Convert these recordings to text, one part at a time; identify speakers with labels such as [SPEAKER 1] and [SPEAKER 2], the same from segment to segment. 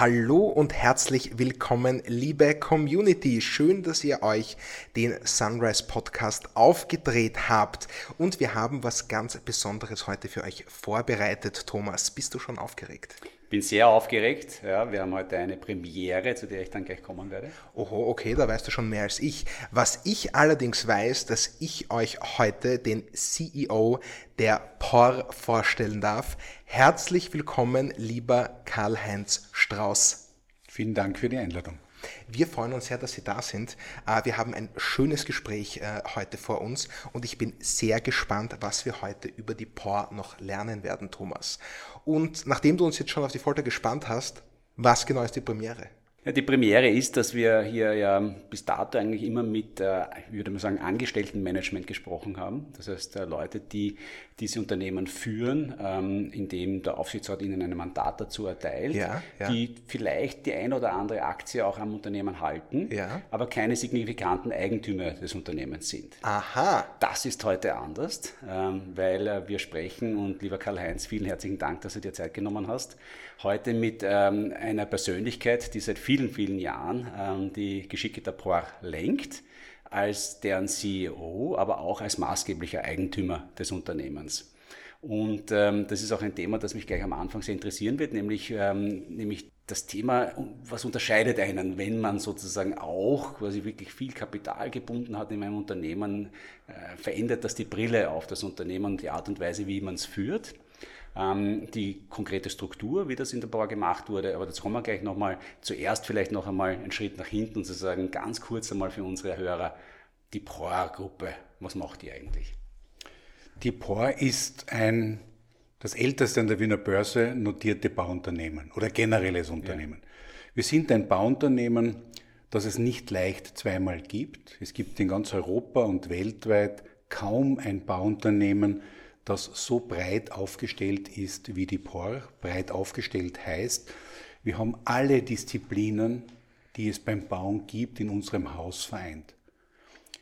[SPEAKER 1] Hallo und herzlich willkommen, liebe Community. Schön, dass ihr euch den Sunrise Podcast aufgedreht habt. Und wir haben was ganz Besonderes heute für euch vorbereitet. Thomas, bist du schon aufgeregt?
[SPEAKER 2] Bin sehr aufgeregt. Ja, wir haben heute eine Premiere, zu der ich dann gleich kommen werde.
[SPEAKER 1] Oho, okay, da weißt du schon mehr als ich. Was ich allerdings weiß, dass ich euch heute den CEO der POR vorstellen darf. Herzlich willkommen, lieber Karl-Heinz Strauß.
[SPEAKER 3] Vielen Dank für die Einladung.
[SPEAKER 1] Wir freuen uns sehr, dass Sie da sind. Äh, wir haben ein schönes Gespräch äh, heute vor uns und ich bin sehr gespannt, was wir heute über die POR noch lernen werden, Thomas. Und nachdem du uns jetzt schon auf die Folter gespannt hast, was genau ist die Premiere?
[SPEAKER 2] Ja, die Premiere ist, dass wir hier ja bis dato eigentlich immer mit, äh, würde mal sagen, Angestelltenmanagement gesprochen haben. Das heißt, Leute, die diese Unternehmen führen, ähm, indem der Aufsichtsrat ihnen ein Mandat dazu erteilt, ja, ja. die vielleicht die ein oder andere Aktie auch am Unternehmen halten, ja. aber keine signifikanten Eigentümer des Unternehmens sind.
[SPEAKER 1] Aha.
[SPEAKER 2] Das ist heute anders, ähm, weil äh, wir sprechen und lieber Karl-Heinz, vielen herzlichen Dank, dass du dir Zeit genommen hast. Heute mit ähm, einer Persönlichkeit, die seit vielen, vielen Jahren die Geschicke der POR lenkt als deren CEO, aber auch als maßgeblicher Eigentümer des Unternehmens. Und ähm, das ist auch ein Thema, das mich gleich am Anfang sehr interessieren wird, nämlich, ähm, nämlich das Thema, was unterscheidet einen, wenn man sozusagen auch quasi wirklich viel Kapital gebunden hat in einem Unternehmen, äh, verändert das die Brille auf das Unternehmen und die Art und Weise, wie man es führt ähm, die konkrete Struktur, wie das in der Bauer gemacht wurde. Aber das kommen wir gleich nochmal. Zuerst vielleicht noch einmal einen Schritt nach hinten und zu sagen, ganz kurz einmal für unsere Hörer, die POR-Gruppe, was macht die eigentlich?
[SPEAKER 3] Die POR ist ein, das älteste an der Wiener Börse notierte Bauunternehmen oder generelles Unternehmen. Ja. Wir sind ein Bauunternehmen, das es nicht leicht zweimal gibt. Es gibt in ganz Europa und weltweit kaum ein Bauunternehmen, das so breit aufgestellt ist wie die POR. Breit aufgestellt heißt, wir haben alle Disziplinen, die es beim Bauen gibt, in unserem Haus vereint.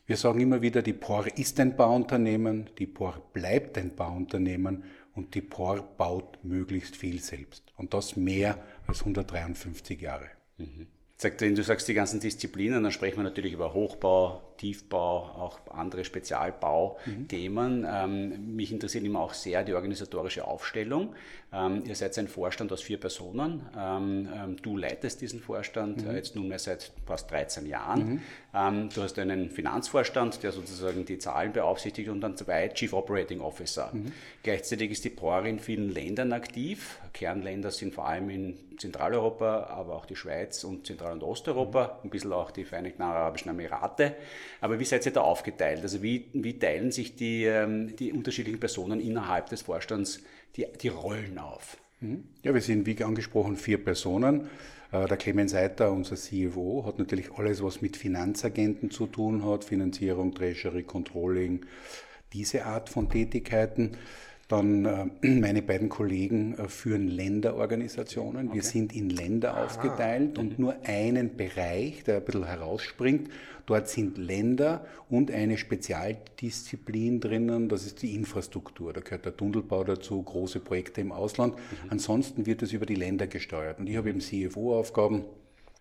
[SPEAKER 3] Wir sagen immer wieder, die POR ist ein Bauunternehmen, die POR bleibt ein Bauunternehmen und die POR baut möglichst viel selbst. Und das mehr als 153 Jahre.
[SPEAKER 2] Mhm. Wenn du sagst die ganzen Disziplinen, dann sprechen wir natürlich über Hochbau, Tiefbau, auch andere Spezialbauthemen. Mhm. Ähm, mich interessiert immer auch sehr die organisatorische Aufstellung. Ähm, ihr seid ein Vorstand aus vier Personen. Ähm, ähm du leitest diesen Vorstand mhm. äh, jetzt nunmehr seit fast 13 Jahren. Mhm. Ähm, du hast einen Finanzvorstand, der sozusagen die Zahlen beaufsichtigt und dann zwei Chief Operating Officer. Mhm. Gleichzeitig ist die POR in vielen Ländern aktiv. Kernländer sind vor allem in Zentraleuropa, aber auch die Schweiz und Zentral- und Osteuropa, mhm. ein bisschen auch die Vereinigten Arabischen Emirate. Aber wie seid ihr da aufgeteilt? Also wie, wie teilen sich die, ähm, die unterschiedlichen Personen innerhalb des Vorstands die, die Rollen auf?
[SPEAKER 3] Mhm. Ja, wir sind wie angesprochen vier Personen. Äh, der Clemens Seiter, unser CFO, hat natürlich alles, was mit Finanzagenten zu tun hat, Finanzierung, Treasury, Controlling, diese Art von Tätigkeiten. Dann äh, meine beiden Kollegen äh, führen Länderorganisationen. Wir sind in Länder aufgeteilt und mhm. nur einen Bereich, der ein bisschen herausspringt. Dort sind Länder und eine Spezialdisziplin drinnen, das ist die Infrastruktur. Da gehört der Tunnelbau dazu, große Projekte im Ausland. Mhm. Ansonsten wird es über die Länder gesteuert. Und ich habe eben CFO-Aufgaben.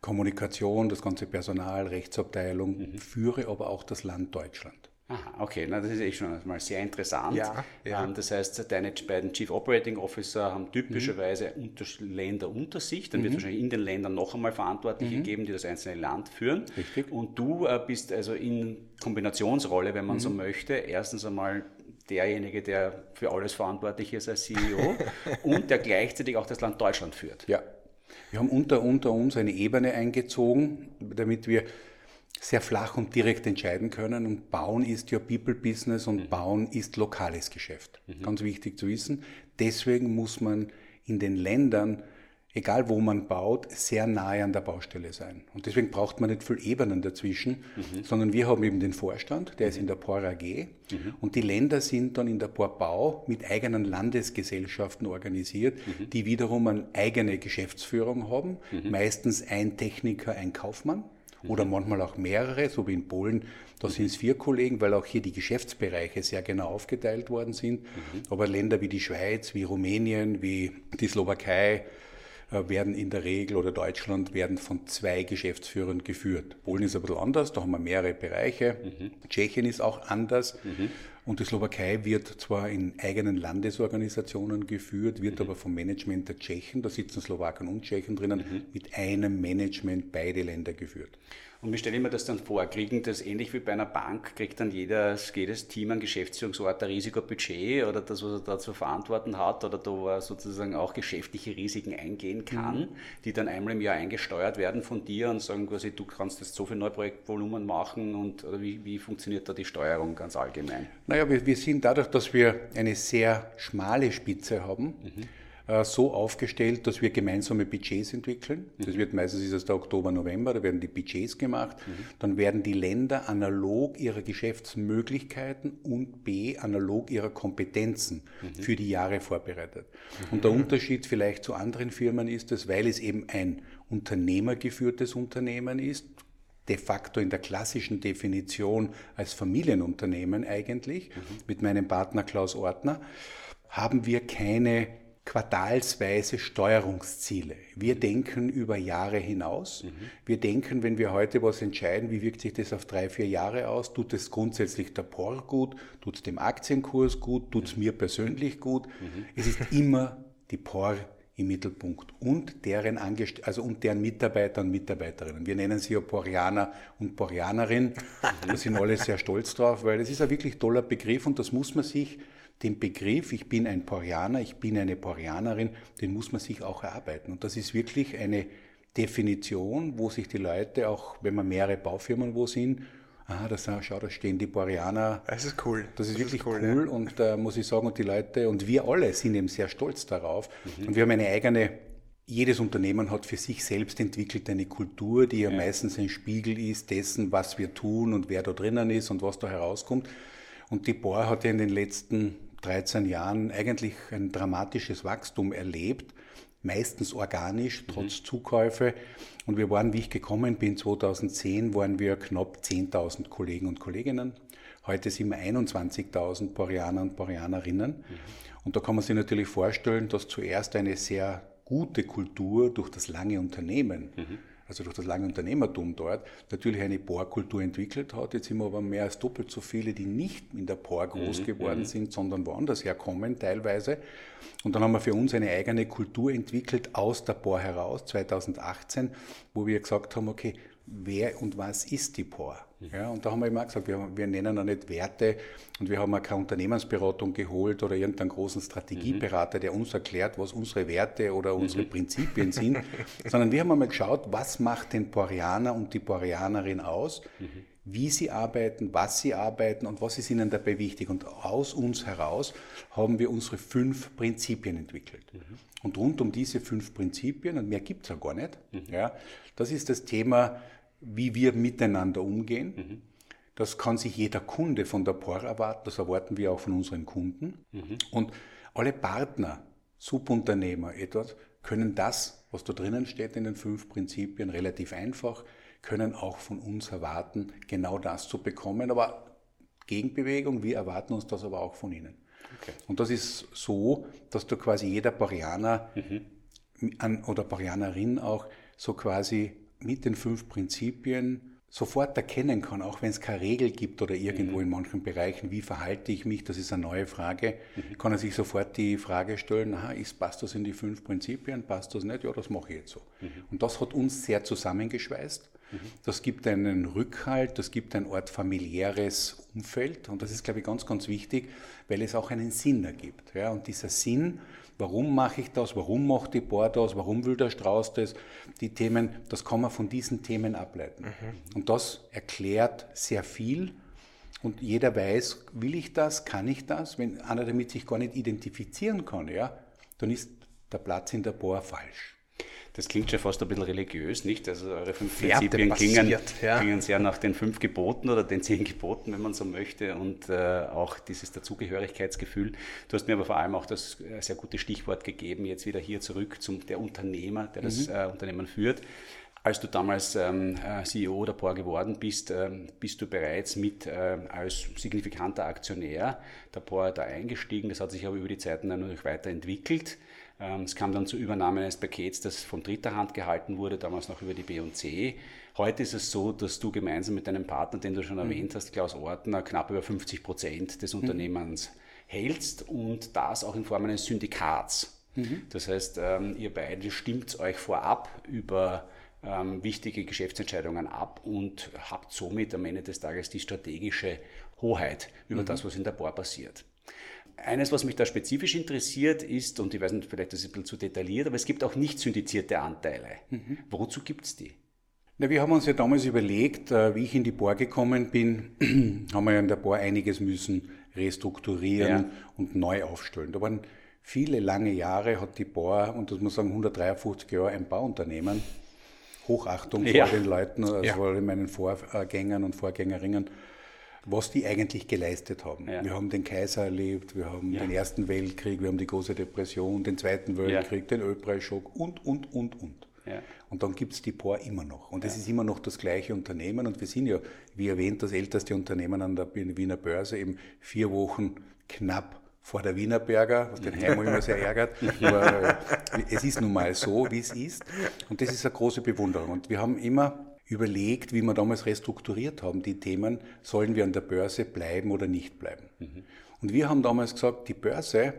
[SPEAKER 3] Kommunikation, das ganze Personal, Rechtsabteilung, mhm. führe aber auch das Land Deutschland.
[SPEAKER 2] Aha, okay, na, das ist eh schon mal sehr interessant.
[SPEAKER 1] Ja, ja.
[SPEAKER 2] Ähm, das heißt, deine beiden Chief Operating Officer haben typischerweise mhm. unter Länder unter sich. Dann mhm. wird es wahrscheinlich in den Ländern noch einmal Verantwortliche mhm. geben, die das einzelne Land führen.
[SPEAKER 3] Richtig.
[SPEAKER 2] Und du äh, bist also in Kombinationsrolle, wenn man so mhm. möchte. Erstens einmal derjenige, der für alles verantwortlich ist als CEO und der gleichzeitig auch das Land Deutschland führt.
[SPEAKER 3] Ja. Wir haben unter, unter uns eine Ebene eingezogen, damit wir sehr flach und direkt entscheiden können. Und Bauen ist ja People-Business und mhm. Bauen ist lokales Geschäft. Mhm. Ganz wichtig zu wissen. Deswegen muss man in den Ländern, egal wo man baut, sehr nahe an der Baustelle sein. Und deswegen braucht man nicht viel Ebenen dazwischen, mhm. sondern wir haben eben den Vorstand, der ist mhm. in der POR AG. Mhm. Und die Länder sind dann in der POR Bau mit eigenen Landesgesellschaften organisiert, mhm. die wiederum eine eigene Geschäftsführung haben. Meistens ein Techniker, ein Kaufmann oder manchmal auch mehrere, so wie in Polen. Da sind es vier Kollegen, weil auch hier die Geschäftsbereiche sehr genau aufgeteilt worden sind. Mhm. Aber Länder wie die Schweiz, wie Rumänien, wie die Slowakei, äh, werden in der Regel oder Deutschland werden von zwei Geschäftsführern geführt. Polen ist ein bisschen anders, da haben wir mehrere Bereiche. Mhm. Tschechien ist auch anders. Mhm. Und die Slowakei wird zwar in eigenen Landesorganisationen geführt, wird mhm. aber vom Management der Tschechen, da sitzen Slowaken und Tschechen drinnen, mhm. mit einem Management beide Länder geführt.
[SPEAKER 2] Und wie stelle ich mir das dann vor? Kriegen das ähnlich wie bei einer Bank, kriegt dann jedes, jedes Team ein Geschäftsführungsort ein Risikobudget oder das, was er da zu verantworten hat oder da wo er sozusagen auch geschäftliche Risiken eingehen kann, mhm. die dann einmal im Jahr eingesteuert werden von dir und sagen quasi, du kannst jetzt so viel Neuprojektvolumen machen und oder wie, wie funktioniert da die Steuerung ganz allgemein?
[SPEAKER 3] Naja, wir, wir sind dadurch, dass wir eine sehr schmale Spitze haben, mhm so aufgestellt, dass wir gemeinsame Budgets entwickeln. Das mhm. wird meistens ist es der Oktober, November, da werden die Budgets gemacht. Mhm. Dann werden die Länder analog ihrer Geschäftsmöglichkeiten und B analog ihrer Kompetenzen mhm. für die Jahre vorbereitet. Und der Unterschied vielleicht zu anderen Firmen ist es, weil es eben ein unternehmergeführtes Unternehmen ist, de facto in der klassischen Definition als Familienunternehmen eigentlich, mhm. mit meinem Partner Klaus Ortner, haben wir keine quartalsweise Steuerungsziele. Wir denken über Jahre hinaus. Mhm. Wir denken, wenn wir heute was entscheiden, wie wirkt sich das auf drei, vier Jahre aus? Tut es grundsätzlich der POR gut? Tut es dem Aktienkurs gut? Tut es mhm. mir persönlich gut? Mhm. Es ist immer die POR im Mittelpunkt und deren, Angest also und deren Mitarbeiter und Mitarbeiterinnen. Wir nennen sie ja Porianer und Porianerin. Da sind alle sehr stolz drauf, weil es ist ein wirklich toller Begriff und das muss man sich den Begriff, ich bin ein Porianer, ich bin eine Porianerin, den muss man sich auch erarbeiten. Und das ist wirklich eine Definition, wo sich die Leute, auch wenn man mehrere Baufirmen wo sind, ah, da schau, da stehen die Porianer.
[SPEAKER 1] Das ist cool.
[SPEAKER 3] Das ist das wirklich ist cool, cool. Ja. und da äh, muss ich sagen, und die Leute und wir alle sind eben sehr stolz darauf. Mhm. Und wir haben eine eigene jedes Unternehmen hat für sich selbst entwickelt eine Kultur, die ja, ja, meistens ein Spiegel ist dessen, was wir tun und wer da drinnen ist und was da herauskommt. Und die Bohr hat ja in den letzten 13 Jahren eigentlich ein dramatisches Wachstum erlebt, meistens organisch, mhm. trotz mhm. Zukäufe. Und wir waren, wie ich gekommen bin, 2010, waren wir knapp 10.000 Kollegen und Kolleginnen. Heute sind wir 21.000 Boreaner und Boreanerinnen. Mhm. Und da kann man sich natürlich vorstellen, dass zuerst eine sehr gute Kultur durch das lange Unternehmen mhm also durch das lange Unternehmertum dort, natürlich eine Bohrkultur entwickelt hat. Jetzt sind wir aber mehr als doppelt so viele, die nicht in der Bohr groß mhm, geworden mhm. sind, sondern woanders herkommen teilweise. Und dann haben wir für uns eine eigene Kultur entwickelt aus der Bohr heraus, 2018, wo wir gesagt haben, okay, wer und was ist die POR? Ja, und da haben wir immer gesagt, wir, wir nennen auch nicht Werte und wir haben auch keine Unternehmensberatung geholt oder irgendeinen großen Strategieberater, der uns erklärt, was unsere Werte oder unsere mhm. Prinzipien sind, sondern wir haben einmal geschaut, was macht den Porianer und die Porianerin aus, mhm. wie sie arbeiten, was sie arbeiten und was ist ihnen dabei wichtig. Und aus uns heraus haben wir unsere fünf Prinzipien entwickelt. Mhm. Und rund um diese fünf Prinzipien, und mehr gibt es ja gar nicht, ja, das ist das Thema, wie wir miteinander umgehen. Mhm. Das kann sich jeder Kunde von der POR erwarten, das erwarten wir auch von unseren Kunden. Mhm. Und alle Partner, Subunternehmer, etwas, können das, was da drinnen steht in den fünf Prinzipien, relativ einfach, können auch von uns erwarten, genau das zu bekommen. Aber Gegenbewegung, wir erwarten uns das aber auch von Ihnen. Okay. Und das ist so, dass da quasi jeder Parianer mhm. oder Parianerin auch so quasi mit den fünf Prinzipien sofort erkennen kann, auch wenn es keine Regel gibt oder irgendwo mhm. in manchen Bereichen, wie verhalte ich mich, das ist eine neue Frage, mhm. kann er sich sofort die Frage stellen, aha, ist, passt das in die fünf Prinzipien, passt das nicht, ja, das mache ich jetzt so. Mhm. Und das hat uns sehr zusammengeschweißt. Mhm. Das gibt einen Rückhalt, das gibt ein Ort familiäres Umfeld und das ist, glaube ich, ganz, ganz wichtig, weil es auch einen Sinn ergibt. Ja? Und dieser Sinn, Warum mache ich das? Warum macht die Bohr das? Warum will der Strauß das? Die Themen, das kann man von diesen Themen ableiten. Mhm. Und das erklärt sehr viel. Und jeder weiß, will ich das, kann ich das? Wenn einer damit sich gar nicht identifizieren kann, ja, dann ist der Platz in der Bohr falsch.
[SPEAKER 2] Das klingt schon fast ein bisschen religiös, nicht? Also eure fünf Prinzipien klingen, ja. klingen sehr nach den fünf Geboten oder den zehn Geboten, wenn man so möchte, und äh, auch dieses Dazugehörigkeitsgefühl. Du hast mir aber vor allem auch das äh, sehr gute Stichwort gegeben, jetzt wieder hier zurück zum der Unternehmer, der das mhm. äh, Unternehmen führt. Als du damals ähm, äh, CEO der POR geworden bist, ähm, bist du bereits mit äh, als signifikanter Aktionär der POR da eingestiegen. Das hat sich aber über die Zeiten dann natürlich weiterentwickelt. Ähm, es kam dann zur Übernahme eines Pakets, das von dritter Hand gehalten wurde, damals noch über die B&C. Heute ist es so, dass du gemeinsam mit deinem Partner, den du schon mhm. erwähnt hast, Klaus Ortner, knapp über 50 Prozent des mhm. Unternehmens hältst und das auch in Form eines Syndikats. Mhm. Das heißt, ähm, ihr beide stimmt euch vorab über ähm, wichtige Geschäftsentscheidungen ab und habt somit am Ende des Tages die strategische Hoheit über mhm. das, was in der Bohr passiert. Eines, was mich da spezifisch interessiert, ist, und ich weiß nicht, vielleicht ist es ein bisschen zu detailliert, aber es gibt auch nicht syndizierte Anteile. Mhm. Wozu gibt es die?
[SPEAKER 3] Na, wir haben uns ja damals überlegt, äh, wie ich in die Bohr gekommen bin, haben wir ja in der Bohr einiges müssen restrukturieren ja. und neu aufstellen. Da waren viele lange Jahre, hat die Bohr, und das muss man sagen 153 Jahre, ein Bauunternehmen. Hochachtung ja. vor den Leuten, also ja. vor meinen Vorgängern und Vorgängerinnen was die eigentlich geleistet haben. Ja. Wir haben den Kaiser erlebt, wir haben ja. den Ersten Weltkrieg, wir haben die große Depression, den Zweiten Weltkrieg, ja. den Ölpreisschock und, und, und, und. Und dann gibt es die POR immer noch. Und es ist immer noch das gleiche Unternehmen. Und wir sind ja, wie erwähnt, das älteste Unternehmen an der Wiener Börse, eben vier Wochen knapp vor der Wienerberger, was den Heimo immer sehr ärgert. Aber äh, es ist nun mal so, wie es ist. Und das ist eine große Bewunderung. Und wir haben immer überlegt, wie wir damals restrukturiert haben, die Themen, sollen wir an der Börse bleiben oder nicht bleiben. Mhm. Und wir haben damals gesagt, die Börse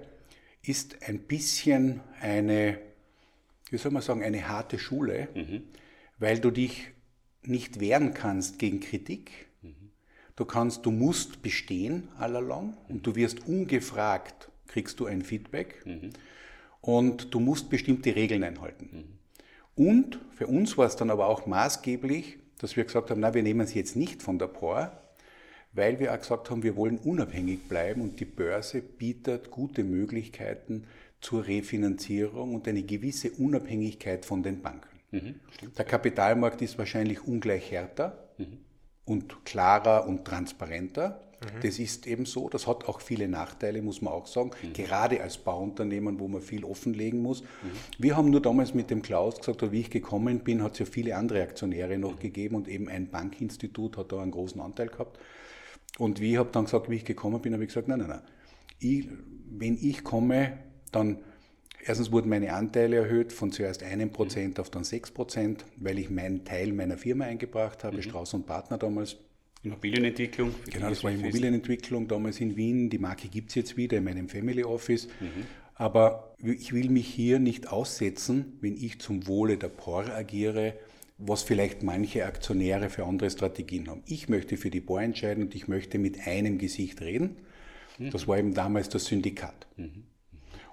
[SPEAKER 3] ist ein bisschen eine, wie soll man sagen, eine harte Schule, mhm. weil du dich nicht wehren kannst gegen Kritik. Mhm. Du kannst, du musst bestehen allalong und du wirst ungefragt, kriegst du ein Feedback mhm. und du musst bestimmte Regeln einhalten. Und für uns war es dann aber auch maßgeblich, dass wir gesagt haben, na, wir nehmen sie jetzt nicht von der POR, weil wir auch gesagt haben, wir wollen unabhängig bleiben und die Börse bietet gute Möglichkeiten zur Refinanzierung und eine gewisse Unabhängigkeit von den Banken. Mhm, der Kapitalmarkt ist wahrscheinlich ungleich härter mhm. und klarer und transparenter. Mhm. Das ist eben so. Das hat auch viele Nachteile, muss man auch sagen. Mhm. Gerade als Bauunternehmen, wo man viel offenlegen muss. Mhm. Wir haben nur damals mit dem Klaus gesagt, wie ich gekommen bin, hat es ja viele andere Aktionäre noch mhm. gegeben und eben ein Bankinstitut hat da einen großen Anteil gehabt. Und wie ich habe dann gesagt, wie ich gekommen bin, habe ich gesagt, nein, nein, nein. Ich, wenn ich komme, dann Erstens wurden meine Anteile erhöht von zuerst einem Prozent auf dann sechs Prozent, weil ich meinen Teil meiner Firma eingebracht habe, mhm. Strauß und Partner damals.
[SPEAKER 2] Immobilienentwicklung?
[SPEAKER 3] Genau, das war Immobilienentwicklung damals in Wien. Die Marke gibt es jetzt wieder in meinem Family Office. Mhm. Aber ich will mich hier nicht aussetzen, wenn ich zum Wohle der POR agiere, was vielleicht manche Aktionäre für andere Strategien haben. Ich möchte für die POR entscheiden und ich möchte mit einem Gesicht reden. Mhm. Das war eben damals das Syndikat. Mhm.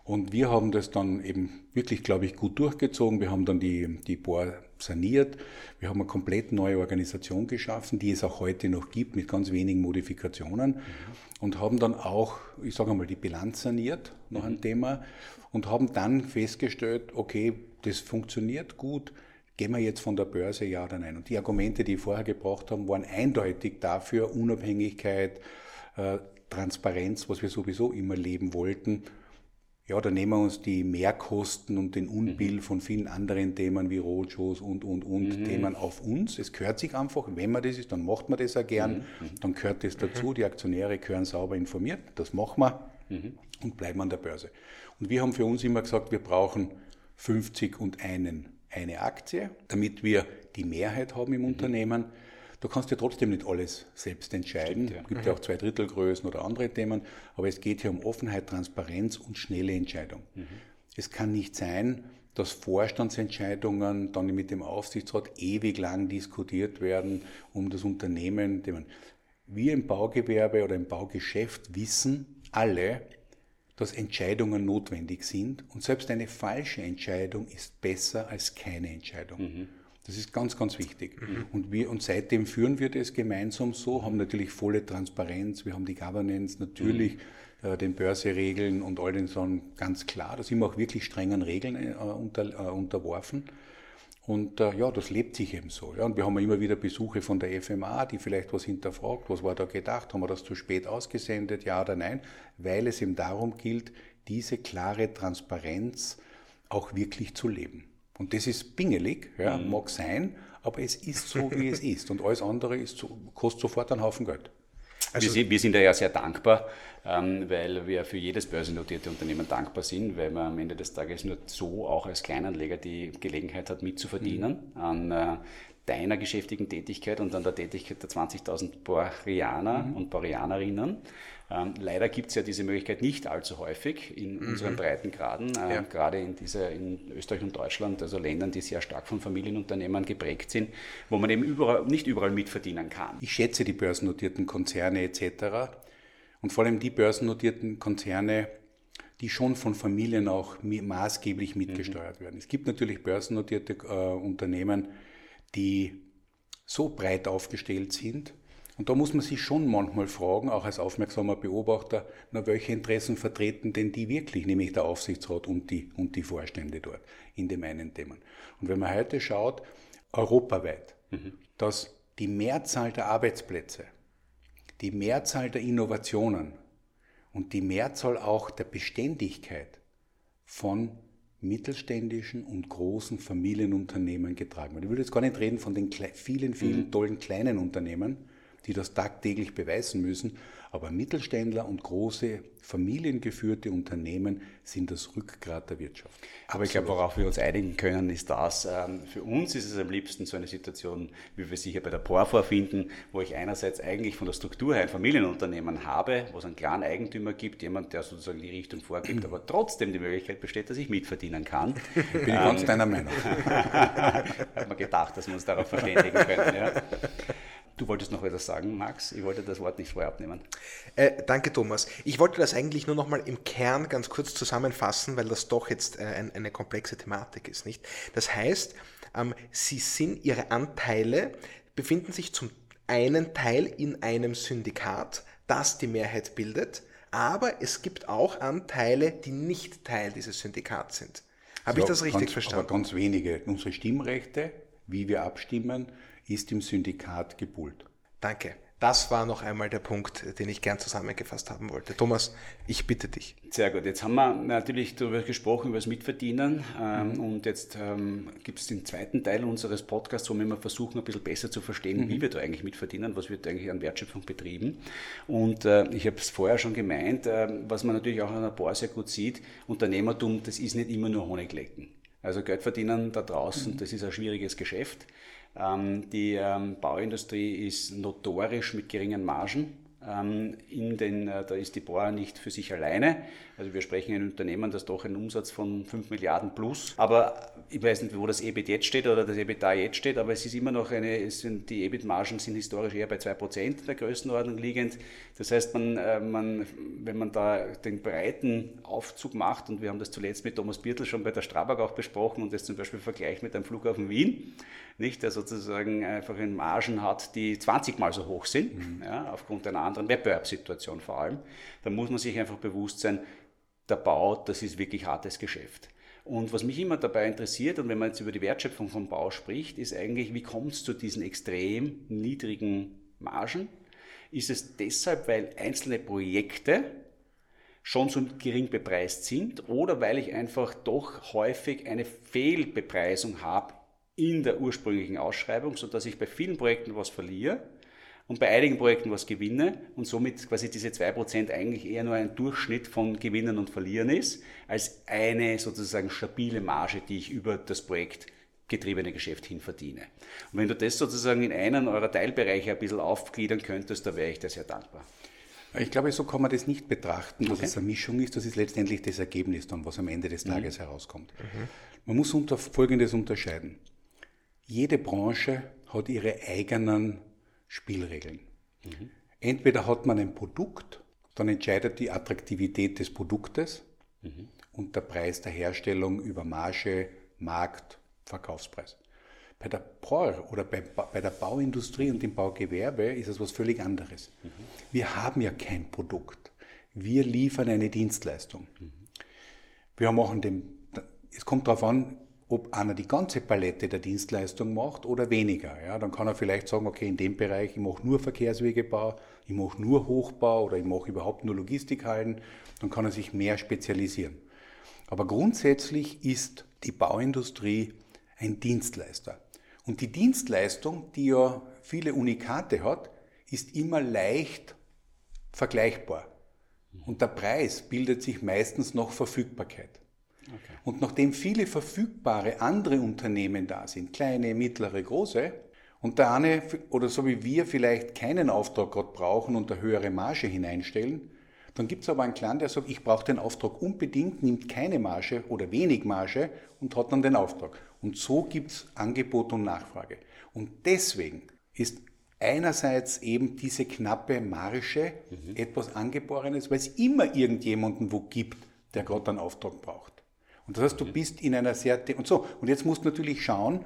[SPEAKER 3] Und wir haben das dann eben wirklich, glaube ich, gut durchgezogen. Wir haben dann die, die Bohr saniert. Wir haben eine komplett neue Organisation geschaffen, die es auch heute noch gibt, mit ganz wenigen Modifikationen. Mhm. Und haben dann auch, ich sage einmal, die Bilanz saniert, noch ein mhm. Thema. Und haben dann festgestellt, okay, das funktioniert gut. Gehen wir jetzt von der Börse, ja oder nein? Und die Argumente, die ich vorher gebracht haben, waren eindeutig dafür, Unabhängigkeit, äh, Transparenz, was wir sowieso immer leben wollten ja, da nehmen wir uns die Mehrkosten und den Unbill mhm. von vielen anderen Themen wie Roadshows und, und, und mhm. Themen auf uns. Es gehört sich einfach, wenn man das ist, dann macht man das auch gern, mhm. dann gehört das dazu. Mhm. Die Aktionäre gehören sauber informiert, das machen wir mhm. und bleiben an der Börse. Und wir haben für uns immer gesagt, wir brauchen 50 und einen, eine Aktie, damit wir die Mehrheit haben im mhm. Unternehmen Du kannst ja trotzdem nicht alles selbst entscheiden. Es ja. gibt ja mhm. auch zwei Drittelgrößen oder andere Themen, aber es geht hier um Offenheit, Transparenz und schnelle Entscheidung. Mhm. Es kann nicht sein, dass Vorstandsentscheidungen dann mit dem Aufsichtsrat ewig lang diskutiert werden, um das Unternehmen. Wir im Baugewerbe oder im Baugeschäft wissen alle, dass Entscheidungen notwendig sind und selbst eine falsche Entscheidung ist besser als keine Entscheidung. Mhm. Das ist ganz, ganz wichtig. Mhm. Und, wir, und seitdem führen wir das gemeinsam so, haben natürlich volle Transparenz, wir haben die Governance, natürlich mhm. äh, den Börseregeln und all den Sachen ganz klar. Da sind wir auch wirklich strengen Regeln äh, unter, äh, unterworfen. Und äh, ja, das lebt sich eben so. Ja. Und wir haben immer wieder Besuche von der FMA, die vielleicht was hinterfragt, was war da gedacht, haben wir das zu spät ausgesendet, ja oder nein, weil es eben darum gilt, diese klare Transparenz auch wirklich zu leben. Und das ist pingelig, ja, mhm. mag sein, aber es ist so, wie es ist. Und alles andere ist so, kostet sofort einen Haufen Geld.
[SPEAKER 2] Also wir, sind, wir sind da ja sehr dankbar, ähm, weil wir für jedes börsennotierte Unternehmen dankbar sind, weil man am Ende des Tages nur so auch als Kleinanleger die Gelegenheit hat, mitzuverdienen mhm. an äh, deiner geschäftigen Tätigkeit und an der Tätigkeit der 20.000 Boreaner mhm. und Boreanerinnen. Ähm, leider gibt es ja diese Möglichkeit nicht allzu häufig in mhm. unseren Breitengraden, äh, ja. gerade in, dieser, in Österreich und Deutschland, also Ländern, die sehr stark von Familienunternehmen geprägt sind, wo man eben überall, nicht überall mitverdienen kann.
[SPEAKER 3] Ich schätze die börsennotierten Konzerne etc. Und vor allem die börsennotierten Konzerne, die schon von Familien auch maßgeblich mitgesteuert mhm. werden. Es gibt natürlich börsennotierte äh, Unternehmen, die so breit aufgestellt sind. Und da muss man sich schon manchmal fragen, auch als aufmerksamer Beobachter, na, welche Interessen vertreten denn die wirklich, nämlich der Aufsichtsrat und die, und die Vorstände dort in dem einen Themen. Und wenn man heute schaut, europaweit, mhm. dass die Mehrzahl der Arbeitsplätze, die Mehrzahl der Innovationen und die Mehrzahl auch der Beständigkeit von mittelständischen und großen Familienunternehmen getragen wird. Ich würde jetzt gar nicht reden von den vielen, vielen mhm. tollen kleinen Unternehmen, die das tagtäglich beweisen müssen, aber Mittelständler und große familiengeführte Unternehmen sind das Rückgrat der Wirtschaft.
[SPEAKER 2] Aber ich glaube, worauf wir uns einigen können, ist das, ähm, für uns ist es am liebsten so eine Situation, wie wir sie hier bei der POR vorfinden, wo ich einerseits eigentlich von der Struktur her ein Familienunternehmen habe, wo es einen klaren Eigentümer gibt, jemand, der sozusagen die Richtung vorgibt, aber trotzdem die Möglichkeit besteht, dass ich mitverdienen kann.
[SPEAKER 3] Bin ich ganz ähm, deiner Meinung.
[SPEAKER 2] Hat man gedacht, dass wir uns darauf verständigen können. Ja. Du wolltest noch etwas sagen, Max. Ich wollte das Wort nicht vorher abnehmen.
[SPEAKER 1] Äh, danke, Thomas. Ich wollte das eigentlich nur noch mal im Kern ganz kurz zusammenfassen, weil das doch jetzt äh, ein, eine komplexe Thematik ist, nicht? Das heißt, ähm, sie sind, ihre Anteile befinden sich zum einen Teil in einem Syndikat, das die Mehrheit bildet, aber es gibt auch Anteile, die nicht Teil dieses Syndikats sind. Habe so, ich das richtig
[SPEAKER 3] ganz,
[SPEAKER 1] verstanden?
[SPEAKER 3] Aber ganz wenige. Unsere Stimmrechte, wie wir abstimmen, ist im Syndikat gebullt.
[SPEAKER 1] Danke. Das war noch einmal der Punkt, den ich gern zusammengefasst haben wollte. Thomas, ich bitte dich.
[SPEAKER 2] Sehr gut. Jetzt haben wir natürlich darüber gesprochen, über das Mitverdienen. Ähm, mhm. Und jetzt ähm, gibt es den zweiten Teil unseres Podcasts, wo wir immer versuchen, ein bisschen besser zu verstehen, mhm. wie wir da eigentlich mitverdienen, was wird eigentlich an Wertschöpfung betrieben. Und äh, ich habe es vorher schon gemeint, äh, was man natürlich auch an der Bar sehr gut sieht, Unternehmertum, das ist nicht immer nur Honiglecken. Also Geld verdienen da draußen, mhm. das ist ein schwieriges Geschäft. Ähm, die ähm, Bauindustrie ist notorisch mit geringen Margen. Ähm, in den, äh, da ist die Bohr nicht für sich alleine. Also wir sprechen ein Unternehmen, das doch einen Umsatz von 5 Milliarden plus. Aber ich weiß nicht, wo das EBIT jetzt steht oder das EBITDA jetzt steht, aber es ist immer noch eine, sind, die EBIT-Margen sind historisch eher bei 2% der Größenordnung liegend. Das heißt, man, äh, man, wenn man da den breiten Aufzug macht, und wir haben das zuletzt mit Thomas Birtel schon bei der Strabag auch besprochen und das zum Beispiel vergleicht mit einem Flughafen Wien, nicht, der sozusagen einfach in Margen hat, die 20 mal so hoch sind, mhm. ja, aufgrund einer anderen Wettbewerbssituation vor allem, dann muss man sich einfach bewusst sein, der Bau, das ist wirklich hartes Geschäft. Und was mich immer dabei interessiert, und wenn man jetzt über die Wertschöpfung vom Bau spricht, ist eigentlich, wie kommt es zu diesen extrem niedrigen Margen? Ist es deshalb, weil einzelne Projekte schon so gering bepreist sind oder weil ich einfach doch häufig eine Fehlbepreisung habe in der ursprünglichen Ausschreibung, sodass ich bei vielen Projekten was verliere und bei einigen Projekten was gewinne und somit quasi diese 2% eigentlich eher nur ein Durchschnitt von Gewinnen und Verlieren ist, als eine sozusagen stabile Marge, die ich über das Projekt getriebene Geschäft hin verdiene. Und wenn du das sozusagen in einen eurer Teilbereiche ein bisschen aufgliedern könntest, da wäre ich dir sehr dankbar.
[SPEAKER 3] Ich glaube, so kann man das nicht betrachten, dass okay. es eine Mischung ist. Das ist letztendlich das Ergebnis dann, was am Ende des mhm. Tages mhm. herauskommt. Mhm. Man muss unter Folgendes unterscheiden. Jede Branche hat ihre eigenen Spielregeln. Mhm. Entweder hat man ein Produkt, dann entscheidet die Attraktivität des Produktes mhm. und der Preis der Herstellung über Marge, Markt, Verkaufspreis. Bei der Bau oder bei, bei, der Bauindustrie und dem Baugewerbe ist es was völlig anderes. Mhm. Wir haben ja kein Produkt. Wir liefern eine Dienstleistung. Wir machen dem, es kommt darauf an, ob einer die ganze Palette der Dienstleistung macht oder weniger. Ja, dann kann er vielleicht sagen, okay, in dem Bereich, ich mache nur Verkehrswegebau, ich mache nur Hochbau oder ich mache überhaupt nur Logistikhallen. Dann kann er sich mehr spezialisieren. Aber grundsätzlich ist die Bauindustrie ein Dienstleister. Und die Dienstleistung, die ja viele Unikate hat, ist immer leicht vergleichbar. Und der Preis bildet sich meistens noch Verfügbarkeit. Okay. Und nachdem viele verfügbare andere Unternehmen da sind, kleine, mittlere, große, und der eine oder so wie wir vielleicht keinen Auftrag gerade brauchen und eine höhere Marge hineinstellen, dann gibt es aber einen Clan, der sagt, ich brauche den Auftrag unbedingt, nimmt keine Marge oder wenig Marge und hat dann den Auftrag. Und so gibt es Angebot und Nachfrage. Und deswegen ist einerseits eben diese knappe Marge mhm. etwas Angeborenes, weil es immer irgendjemanden wo gibt, der gerade einen Auftrag braucht. Und das heißt, du bist in einer sehr, und so, und jetzt musst du natürlich schauen,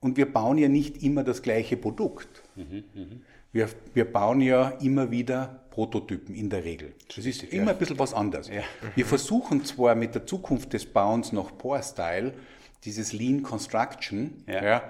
[SPEAKER 3] und wir bauen ja nicht immer das gleiche Produkt. Mhm. Wir, wir bauen ja immer wieder Prototypen in der Regel. Das ist immer ja. ein bisschen was anderes. Ja. Wir versuchen zwar mit der Zukunft des Bauens nach Power-Style, dieses Lean Construction, ja. ja.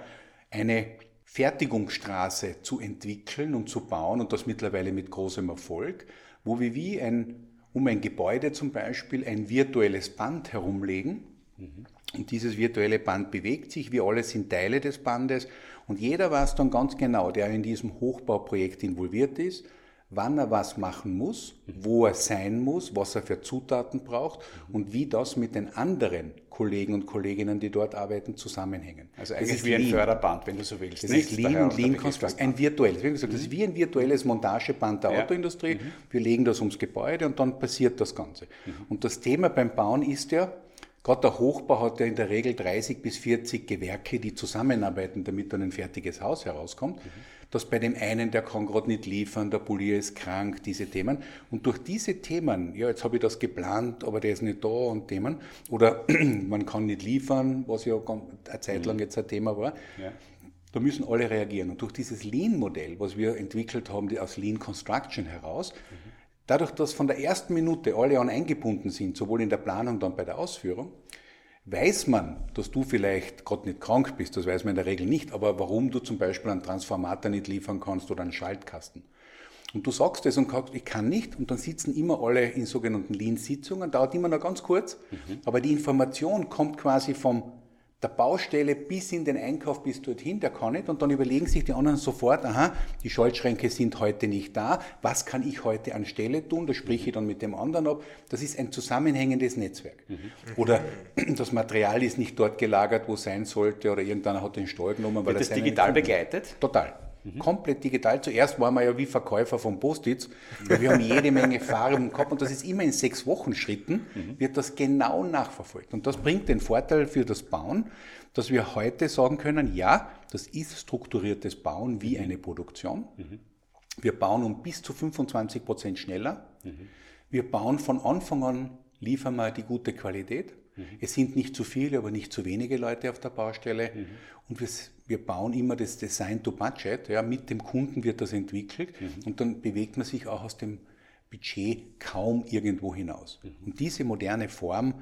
[SPEAKER 3] eine Fertigungsstraße zu entwickeln und zu bauen und das mittlerweile mit großem Erfolg, wo wir wie ein, um ein Gebäude zum Beispiel ein virtuelles Band herumlegen. Mhm. Und dieses virtuelle Band bewegt sich, wir alle sind Teile des Bandes und jeder weiß dann ganz genau, der in diesem Hochbauprojekt involviert ist, wann er was machen muss, wo er sein muss, was er für Zutaten braucht und wie das mit den anderen Kollegen und Kolleginnen, die dort arbeiten, zusammenhängen.
[SPEAKER 2] Also eigentlich wie ein Lean. Förderband, wenn du so willst.
[SPEAKER 3] Das nicht? ist Lean und Lean Construct, ein virtuelles. Wie gesagt, das ist wie ein virtuelles Montageband der ja. Autoindustrie. Mhm. Wir legen das ums Gebäude und dann passiert das Ganze. Mhm. Und das Thema beim Bauen ist ja, Gerade der Hochbau hat ja in der Regel 30 bis 40 Gewerke, die zusammenarbeiten, damit dann ein fertiges Haus herauskommt. Mhm dass bei dem einen, der kann gerade nicht liefern, der Polier ist krank, diese Themen. Und durch diese Themen, ja, jetzt habe ich das geplant, aber der ist nicht da und Themen, oder man kann nicht liefern, was ja eine Zeit lang mhm. jetzt ein Thema war, ja. da müssen alle reagieren. Und durch dieses Lean-Modell, was wir entwickelt haben, aus Lean Construction heraus, mhm. dadurch, dass von der ersten Minute alle an eingebunden sind, sowohl in der Planung, dann bei der Ausführung, Weiß man, dass du vielleicht gerade nicht krank bist, das weiß man in der Regel nicht, aber warum du zum Beispiel einen Transformator nicht liefern kannst oder einen Schaltkasten. Und du sagst es und sagst, ich kann nicht, und dann sitzen immer alle in sogenannten Lean-Sitzungen, dauert immer noch ganz kurz, mhm. aber die Information kommt quasi vom der Baustelle bis in den Einkauf bis dorthin, der kann nicht. Und dann überlegen sich die anderen sofort, aha, die Schaltschränke sind heute nicht da, was kann ich heute anstelle tun? Da spreche ich dann mit dem anderen ab. Das ist ein zusammenhängendes Netzwerk. Mhm. Oder das Material ist nicht dort gelagert, wo es sein sollte, oder irgendeiner hat den Stall genommen.
[SPEAKER 2] Weil Wird das digital begleitet?
[SPEAKER 3] Total. Mhm. Komplett digital. Zuerst waren wir ja wie Verkäufer von Post-its. Wir haben jede Menge Farben gehabt und das ist immer in sechs Wochen Schritten, mhm. wird das genau nachverfolgt. Und das bringt den Vorteil für das Bauen, dass wir heute sagen können, ja, das ist strukturiertes Bauen wie eine Produktion. Mhm. Wir bauen um bis zu 25 Prozent schneller. Mhm. Wir bauen von Anfang an, liefern wir die gute Qualität. Mhm. Es sind nicht zu viele, aber nicht zu wenige Leute auf der Baustelle. Mhm. Und wir, wir, bauen immer das Design to Budget. Ja, mit dem Kunden wird das entwickelt mhm. und dann bewegt man sich auch aus dem Budget kaum irgendwo hinaus. Mhm. Und diese moderne Form,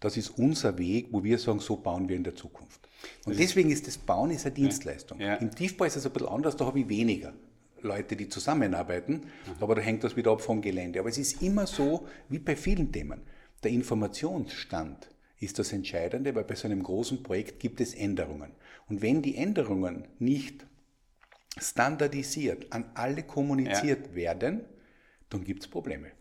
[SPEAKER 3] das ist unser Weg, wo wir sagen, so bauen wir in der Zukunft. Und das deswegen ist das Bauen ist eine Dienstleistung. Ja. Im Tiefbau ist es ein bisschen anders, da habe ich weniger. Leute, die zusammenarbeiten, mhm. aber da hängt das wieder ab vom Gelände. Aber es ist immer so, wie bei vielen Themen. Der Informationsstand ist das Entscheidende, weil bei so einem großen Projekt gibt es Änderungen. Und wenn die Änderungen nicht standardisiert an alle kommuniziert ja. werden, dann gibt es Probleme.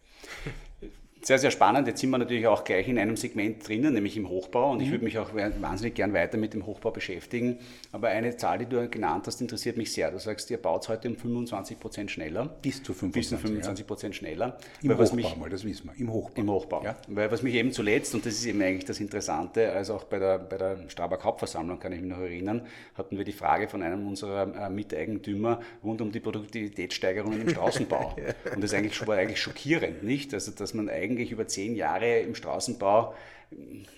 [SPEAKER 2] Sehr, sehr spannend. Jetzt sind wir natürlich auch gleich in einem Segment drinnen, nämlich im Hochbau. Und ich mhm. würde mich auch wahnsinnig gern weiter mit dem Hochbau beschäftigen. Aber eine Zahl, die du genannt hast, interessiert mich sehr. Du sagst, ihr baut heute um 25 Prozent schneller.
[SPEAKER 3] Bis zu 25,
[SPEAKER 2] Bis zu 25 Prozent ja. schneller.
[SPEAKER 3] Im Weil, Hochbau mich, mal, das wissen wir.
[SPEAKER 2] Im Hochbau. Im Hochbau. Ja. Weil was mich eben zuletzt, und das ist eben eigentlich das Interessante, also auch bei der, bei der Strabag Hauptversammlung, kann ich mich noch erinnern, hatten wir die Frage von einem unserer äh, Miteigentümer rund um die Produktivitätssteigerungen im Straßenbau. Und das eigentlich, war eigentlich schockierend, nicht? Also, dass man eigentlich eigentlich über zehn Jahre im Straßenbau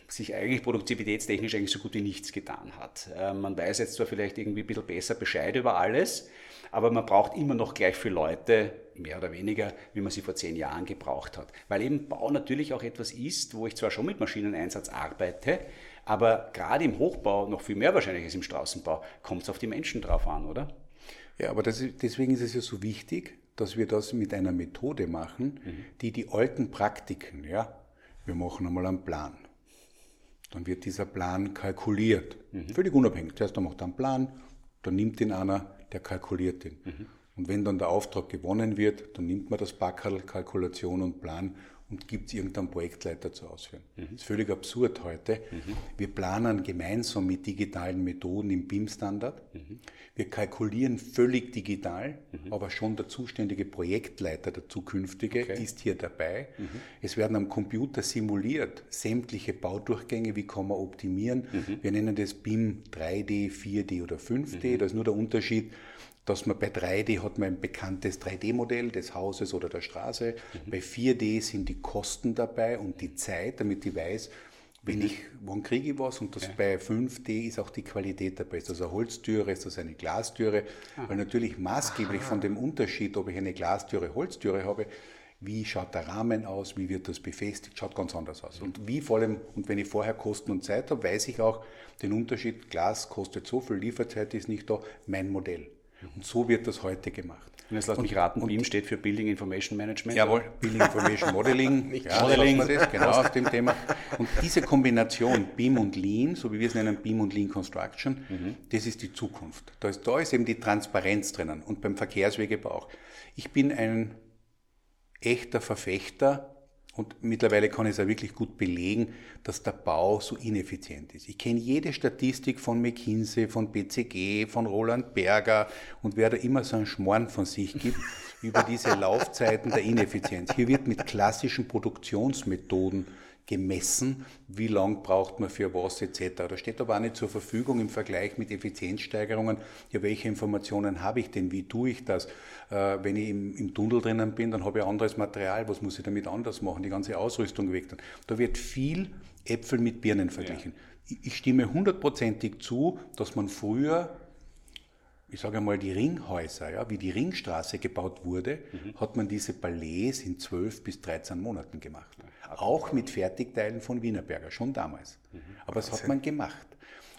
[SPEAKER 2] sich eigentlich produktivitätstechnisch eigentlich so gut wie nichts getan hat. Äh, man weiß jetzt zwar vielleicht irgendwie ein bisschen besser Bescheid über alles, aber man braucht immer noch gleich viele Leute, mehr oder weniger, wie man sie vor zehn Jahren gebraucht hat. Weil eben Bau natürlich auch etwas ist, wo ich zwar schon mit Maschineneinsatz arbeite, aber gerade im Hochbau noch viel mehr wahrscheinlich als im Straßenbau kommt es auf die Menschen drauf an, oder?
[SPEAKER 3] Ja, aber das, deswegen ist es ja so wichtig, dass wir das mit einer Methode machen, mhm. die die alten Praktiken, ja, wir machen einmal einen Plan. Dann wird dieser Plan kalkuliert. Mhm. Völlig unabhängig. Zuerst macht er einen Plan, dann nimmt ihn einer, der kalkuliert ihn. Mhm. Und wenn dann der Auftrag gewonnen wird, dann nimmt man das Backerl, Kalkulation und Plan und gibt es irgendeinen Projektleiter zu ausführen. Mhm. Das ist völlig absurd heute. Mhm. Wir planen gemeinsam mit digitalen Methoden im BIM-Standard. Mhm. Wir kalkulieren völlig digital, aber schon der zuständige Projektleiter, der zukünftige, okay. ist hier dabei. Es werden am Computer simuliert sämtliche Baudurchgänge, wie kann man optimieren. Wir nennen das BIM 3D, 4D oder 5D. Das ist nur der Unterschied dass man bei 3D hat man ein bekanntes 3D-Modell des Hauses oder der Straße. Mhm. Bei 4D sind die Kosten dabei und die Zeit, damit ich weiß, wenn mhm. ich, wann kriege ich was und das ja. bei 5D ist auch die Qualität dabei. Ist das eine Holztüre, ist das eine Glastüre? Ah. Weil natürlich maßgeblich Aha. von dem Unterschied, ob ich eine Glastüre, Holztüre habe, wie schaut der Rahmen aus, wie wird das befestigt, schaut ganz anders aus. Und wie vor allem, und wenn ich vorher Kosten und Zeit habe, weiß ich auch den Unterschied, Glas kostet so viel, Lieferzeit ist nicht da, mein Modell. Und so wird das heute gemacht.
[SPEAKER 2] Und jetzt lass mich raten, BIM steht für Building Information Management.
[SPEAKER 3] Jawohl, Building Information Modeling. ja, Modeling, das, genau auf dem Thema. Und diese Kombination BIM und Lean, so wie wir es nennen, BIM und Lean Construction, mhm. das ist die Zukunft. Da ist, da ist eben die Transparenz drinnen und beim Verkehrswegebau auch. Ich bin ein echter Verfechter und mittlerweile kann ich es auch wirklich gut belegen, dass der Bau so ineffizient ist. Ich kenne jede Statistik von McKinsey, von BCG, von Roland Berger und wer da immer so einen Schmorn von sich gibt über diese Laufzeiten der Ineffizienz. Hier wird mit klassischen Produktionsmethoden gemessen, wie lang braucht man für was etc. Da steht aber auch nicht zur Verfügung im Vergleich mit Effizienzsteigerungen, ja, welche Informationen habe ich denn, wie tue ich das? Äh, wenn ich im, im, Tunnel drinnen bin, dann habe ich anderes Material, was muss ich damit anders machen, die ganze Ausrüstung weg. Da wird viel Äpfel mit Birnen verglichen. Ja. Ich stimme hundertprozentig zu, dass man früher ich sage einmal, die Ringhäuser, ja, wie die Ringstraße gebaut wurde, mhm. hat man diese Ballets in 12 bis 13 Monaten gemacht. Auch mit Fertigteilen von Wienerberger, schon damals. Mhm. Aber das hat man gemacht.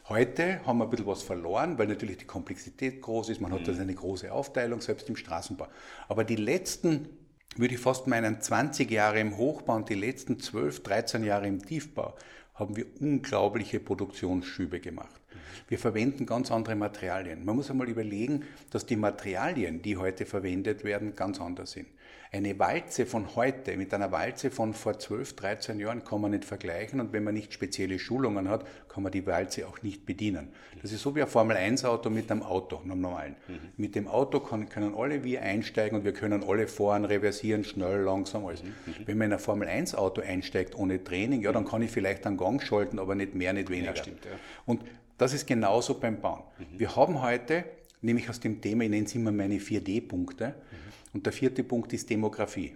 [SPEAKER 3] Heute haben wir ein bisschen was verloren, weil natürlich die Komplexität groß ist. Man hat also eine große Aufteilung, selbst im Straßenbau. Aber die letzten, würde ich fast meinen, 20 Jahre im Hochbau und die letzten 12, 13 Jahre im Tiefbau haben wir unglaubliche Produktionsschübe gemacht. Wir verwenden ganz andere Materialien. Man muss einmal überlegen, dass die Materialien, die heute verwendet werden, ganz anders sind. Eine Walze von heute mit einer Walze von vor 12, 13 Jahren kann man nicht vergleichen und wenn man nicht spezielle Schulungen hat, kann man die Walze auch nicht bedienen. Das ist so wie ein Formel-1-Auto mit einem Auto, einem normalen. Mhm. Mit dem Auto kann, können alle wir einsteigen und wir können alle fahren, reversieren, schnell, langsam, alles. Mhm. Wenn man in ein Formel-1-Auto einsteigt ohne Training, ja, dann kann ich vielleicht einen Gang schalten, aber nicht mehr, nicht weniger. Ja, stimmt, ja. Und das ist genauso beim Bauen. Mhm. Wir haben heute, nämlich aus dem Thema, ich nenne es immer meine 4D-Punkte, und der vierte Punkt ist Demografie.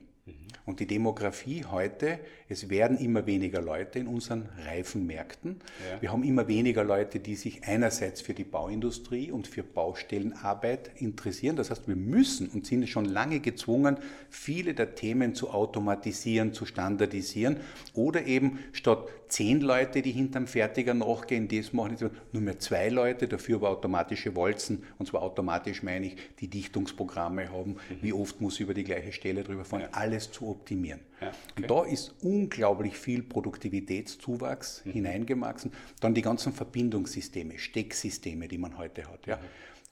[SPEAKER 3] Und die Demografie heute, es werden immer weniger Leute in unseren reifen Märkten. Ja. Wir haben immer weniger Leute, die sich einerseits für die Bauindustrie und für Baustellenarbeit interessieren. Das heißt, wir müssen und sind schon lange gezwungen, viele der Themen zu automatisieren, zu standardisieren oder eben statt zehn Leute, die hinterm Fertiger nachgehen, das machen nur mehr zwei Leute, dafür aber automatische Walzen, und zwar automatisch meine ich, die Dichtungsprogramme haben, mhm. wie oft muss ich über die gleiche Stelle drüber fahren, ja. alles zu optimieren. Ja, okay. Und da ist unglaublich viel Produktivitätszuwachs mhm. hineingewachsen. Dann die ganzen Verbindungssysteme, Stecksysteme, die man heute hat. Ja. Mhm.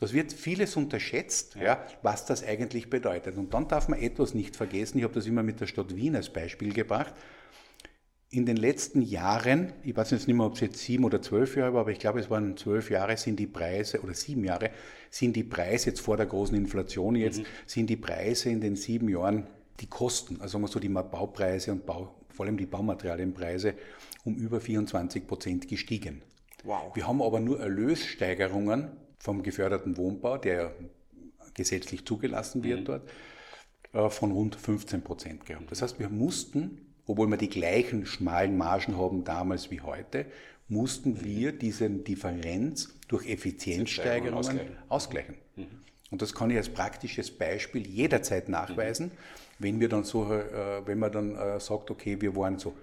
[SPEAKER 3] Das wird vieles unterschätzt, ja. ja. was das eigentlich bedeutet. Und dann darf man etwas nicht vergessen. Ich habe das immer mit der Stadt Wien als Beispiel gebracht. In den letzten Jahren, ich weiß jetzt nicht mehr, ob es jetzt sieben oder zwölf Jahre war, aber ich glaube, es waren zwölf Jahre, sind die Preise, oder sieben Jahre, sind die Preise, jetzt vor der großen Inflation jetzt, mhm. sind die Preise in den sieben Jahren die Kosten, also sagen wir so die Baupreise und Bau, vor allem die Baumaterialienpreise, um über 24 Prozent gestiegen. Wow. Wir haben aber nur Erlössteigerungen vom geförderten Wohnbau, der gesetzlich zugelassen wird mhm. dort, äh, von rund 15 Prozent gehabt. Das heißt, wir mussten, obwohl wir die gleichen schmalen Margen haben damals wie heute, mussten mhm. wir diese Differenz durch Effizienzsteigerungen ausgleichen. ausgleichen. Mhm. Und das kann ich als praktisches Beispiel jederzeit nachweisen, mhm. wenn wir dann so, äh, wenn man dann äh, sagt, okay, wir waren so.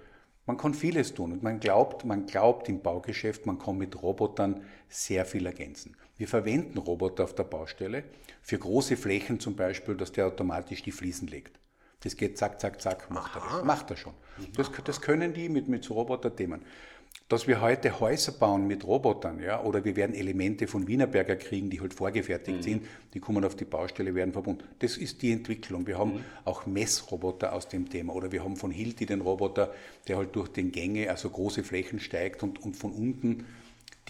[SPEAKER 3] Man kann vieles tun und man glaubt, man glaubt im Baugeschäft, man kann mit Robotern sehr viel ergänzen. Wir verwenden Roboter auf der Baustelle für große Flächen zum Beispiel, dass der automatisch die Fliesen legt. Das geht zack, zack, zack, macht Aha. er das. Macht er schon. Das, das können die mit, mit so Roboter-Themen. Dass wir heute Häuser bauen mit Robotern, ja, oder wir werden Elemente von Wienerberger kriegen, die halt vorgefertigt mhm. sind, die kommen auf die Baustelle, werden verbunden. Das ist die Entwicklung. Wir haben mhm. auch Messroboter aus dem Thema, oder wir haben von Hilti den Roboter, der halt durch den Gänge, also große Flächen steigt und, und von unten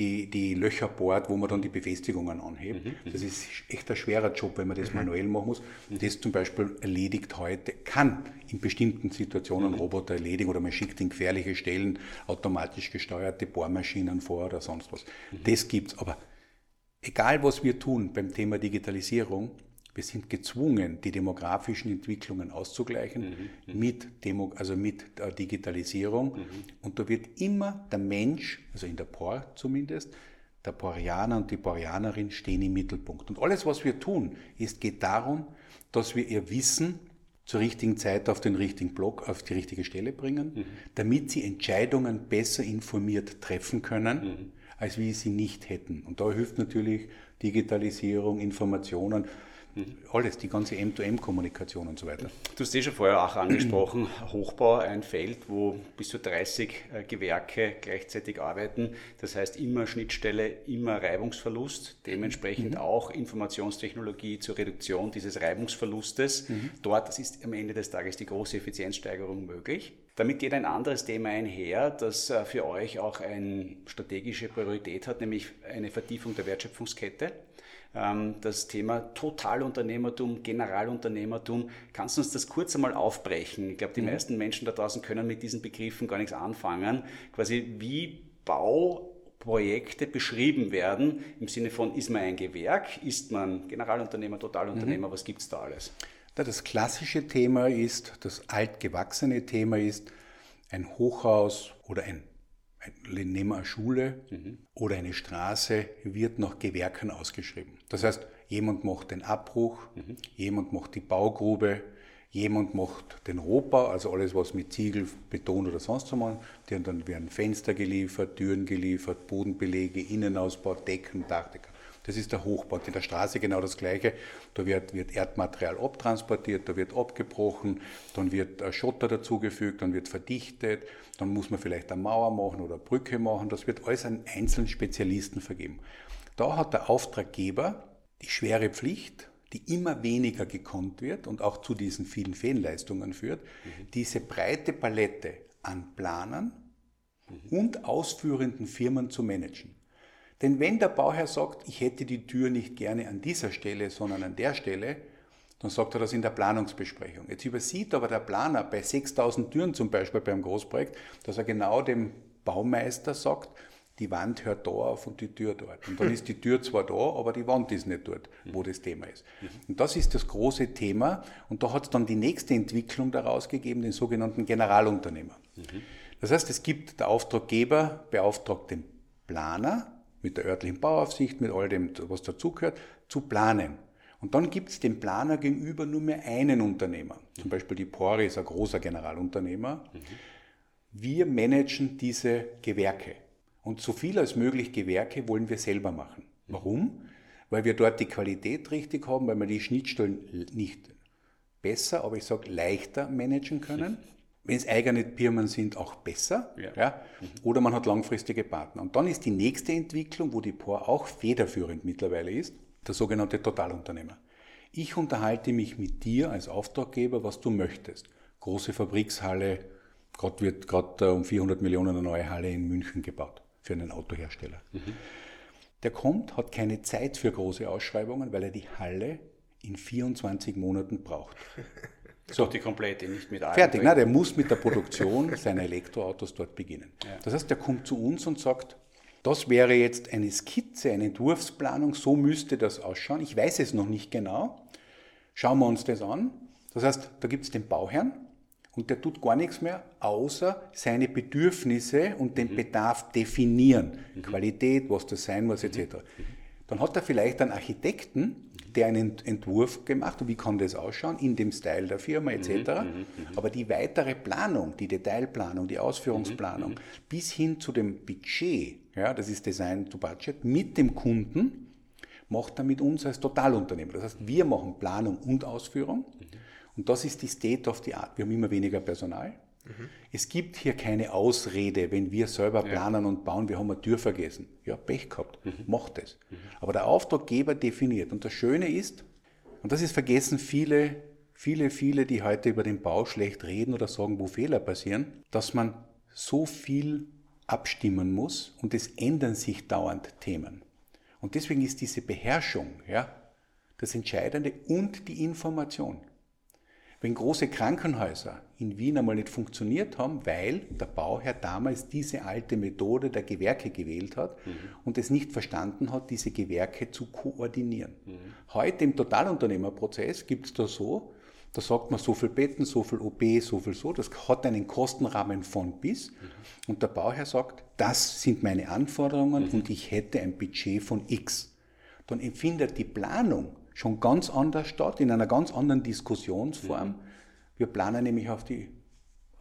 [SPEAKER 3] die, die Löcher bohrt, wo man dann die Befestigungen anhebt. Mhm, mhm. das ist echt ein schwerer Job, wenn man das mhm. manuell machen muss. Mhm. Das zum Beispiel erledigt heute, kann in bestimmten Situationen mhm. Roboter erledigen oder man schickt in gefährliche Stellen automatisch gesteuerte Bohrmaschinen vor oder sonst was. Mhm. Das gibt's. Aber egal was wir tun beim Thema Digitalisierung, wir sind gezwungen, die demografischen Entwicklungen auszugleichen mhm, mhm, mit, Demo, also mit äh, Digitalisierung. Mhm. Und da wird immer der Mensch, also in der POR zumindest, der Porianer und die Porianerin stehen im Mittelpunkt. Und alles, was wir tun, ist, geht darum, dass wir ihr Wissen zur richtigen Zeit auf den richtigen Block, auf die richtige Stelle bringen, mhm. damit sie Entscheidungen besser informiert treffen können, mhm. als wie sie nicht hätten. Und da hilft natürlich Digitalisierung, Informationen. Mhm. Alles, die ganze M2M-Kommunikation und so weiter.
[SPEAKER 2] Du hast eh schon vorher auch angesprochen, Hochbau, ein Feld, wo bis zu 30 äh, Gewerke gleichzeitig arbeiten. Das heißt immer Schnittstelle, immer Reibungsverlust, dementsprechend mhm. auch Informationstechnologie zur Reduktion dieses Reibungsverlustes. Mhm. Dort ist am Ende des Tages die große Effizienzsteigerung möglich. Damit geht ein anderes Thema einher, das äh, für euch auch eine strategische Priorität hat, nämlich eine Vertiefung der Wertschöpfungskette. Ähm, das Thema Totalunternehmertum, Generalunternehmertum. Kannst du uns das kurz einmal aufbrechen? Ich glaube, die mhm. meisten Menschen da draußen können mit diesen Begriffen gar nichts anfangen. Quasi wie Bauprojekte beschrieben werden im Sinne von, ist man ein Gewerk, ist man Generalunternehmer, Totalunternehmer, mhm. was gibt es da alles?
[SPEAKER 3] Das klassische Thema ist, das altgewachsene Thema ist, ein Hochhaus oder ein nehmen wir eine Schule mhm. oder eine Straße, wird nach Gewerken ausgeschrieben. Das heißt, jemand macht den Abbruch, mhm. jemand macht die Baugrube, jemand macht den Rohbau, also alles, was mit Ziegel, Beton oder sonst was machen. Dann werden Fenster geliefert, Türen geliefert, Bodenbelege, Innenausbau, Decken, Dachdecker. Das ist der Hochbau. In der Straße genau das Gleiche. Da wird, wird Erdmaterial abtransportiert, da wird abgebrochen, dann wird Schotter dazugefügt, dann wird verdichtet, dann muss man vielleicht eine Mauer machen oder eine Brücke machen. Das wird alles an einzelnen Spezialisten vergeben. Da hat der Auftraggeber die schwere Pflicht, die immer weniger gekonnt wird und auch zu diesen vielen Fehlleistungen führt, mhm. diese breite Palette an Planern mhm. und ausführenden Firmen zu managen. Denn wenn der Bauherr sagt, ich hätte die Tür nicht gerne an dieser Stelle, sondern an der Stelle, dann sagt er das in der Planungsbesprechung. Jetzt übersieht aber der Planer bei 6000 Türen zum Beispiel beim Großprojekt, dass er genau dem Baumeister sagt, die Wand hört da auf und die Tür dort. Und dann ist die Tür zwar da, aber die Wand ist nicht dort, wo das Thema ist. Und das ist das große Thema. Und da hat es dann die nächste Entwicklung daraus gegeben, den sogenannten Generalunternehmer. Das heißt, es gibt der Auftraggeber beauftragt den Planer, mit der örtlichen Bauaufsicht, mit all dem, was dazugehört, zu planen. Und dann gibt es dem Planer gegenüber nur mehr einen Unternehmer. Zum Beispiel die Pori ist ein großer Generalunternehmer. Wir managen diese Gewerke. Und so viel als möglich Gewerke wollen wir selber machen. Warum? Weil wir dort die Qualität richtig haben, weil wir die Schnittstellen nicht besser, aber ich sage leichter managen können. Wenn es eigene Firmen sind, auch besser. Ja. ja. Oder man hat langfristige Partner. Und dann ist die nächste Entwicklung, wo die POR auch federführend mittlerweile ist, der sogenannte Totalunternehmer. Ich unterhalte mich mit dir als Auftraggeber, was du möchtest. Große Fabrikshalle, gerade wird gerade äh, um 400 Millionen eine neue Halle in München gebaut für einen Autohersteller. Mhm. Der kommt, hat keine Zeit für große Ausschreibungen, weil er die Halle in 24 Monaten braucht.
[SPEAKER 2] So, die komplette, nicht mit
[SPEAKER 3] allem. Fertig, nein, der muss mit der Produktion seiner Elektroautos dort beginnen. Ja. Das heißt, der kommt zu uns und sagt, das wäre jetzt eine Skizze, eine Entwurfsplanung, so müsste das ausschauen. Ich weiß es noch nicht genau. Schauen wir uns das an. Das heißt, da gibt es den Bauherrn und der tut gar nichts mehr, außer seine Bedürfnisse und den mhm. Bedarf definieren. Mhm. Qualität, was das sein muss, etc. Mhm. Dann hat er vielleicht einen Architekten, der einen Entwurf gemacht und wie kann das ausschauen in dem Style der Firma etc. Mhm, mhm, mhm, Aber die weitere Planung, die Detailplanung, die Ausführungsplanung bis hin zu dem Budget, ja, das ist Design to Budget, mit dem Kunden macht er mit uns als Totalunternehmer. Das heißt, wir machen Planung und Ausführung und das ist die State of the Art. Wir haben immer weniger Personal. Mhm. Es gibt hier keine Ausrede, wenn wir selber planen ja. und bauen, wir haben eine Tür vergessen. Ja, Pech gehabt, mhm. macht es. Mhm. Aber der Auftraggeber definiert. Und das Schöne ist, und das ist vergessen viele, viele, viele, die heute über den Bau schlecht reden oder sagen, wo Fehler passieren, dass man so viel abstimmen muss und es ändern sich dauernd Themen. Und deswegen ist diese Beherrschung ja, das Entscheidende und die Information. Wenn große Krankenhäuser in Wien einmal nicht funktioniert haben, weil der Bauherr damals diese alte Methode der Gewerke gewählt hat mhm. und es nicht verstanden hat, diese Gewerke zu koordinieren. Mhm. Heute im Totalunternehmerprozess gibt es da so, da sagt man so viel Betten, so viel OP, so viel so, das hat einen Kostenrahmen von bis. Mhm. Und der Bauherr sagt, das sind meine Anforderungen mhm. und ich hätte ein Budget von X. Dann empfindet die Planung schon ganz anders statt, in einer ganz anderen Diskussionsform. Mhm. Wir planen nämlich auf die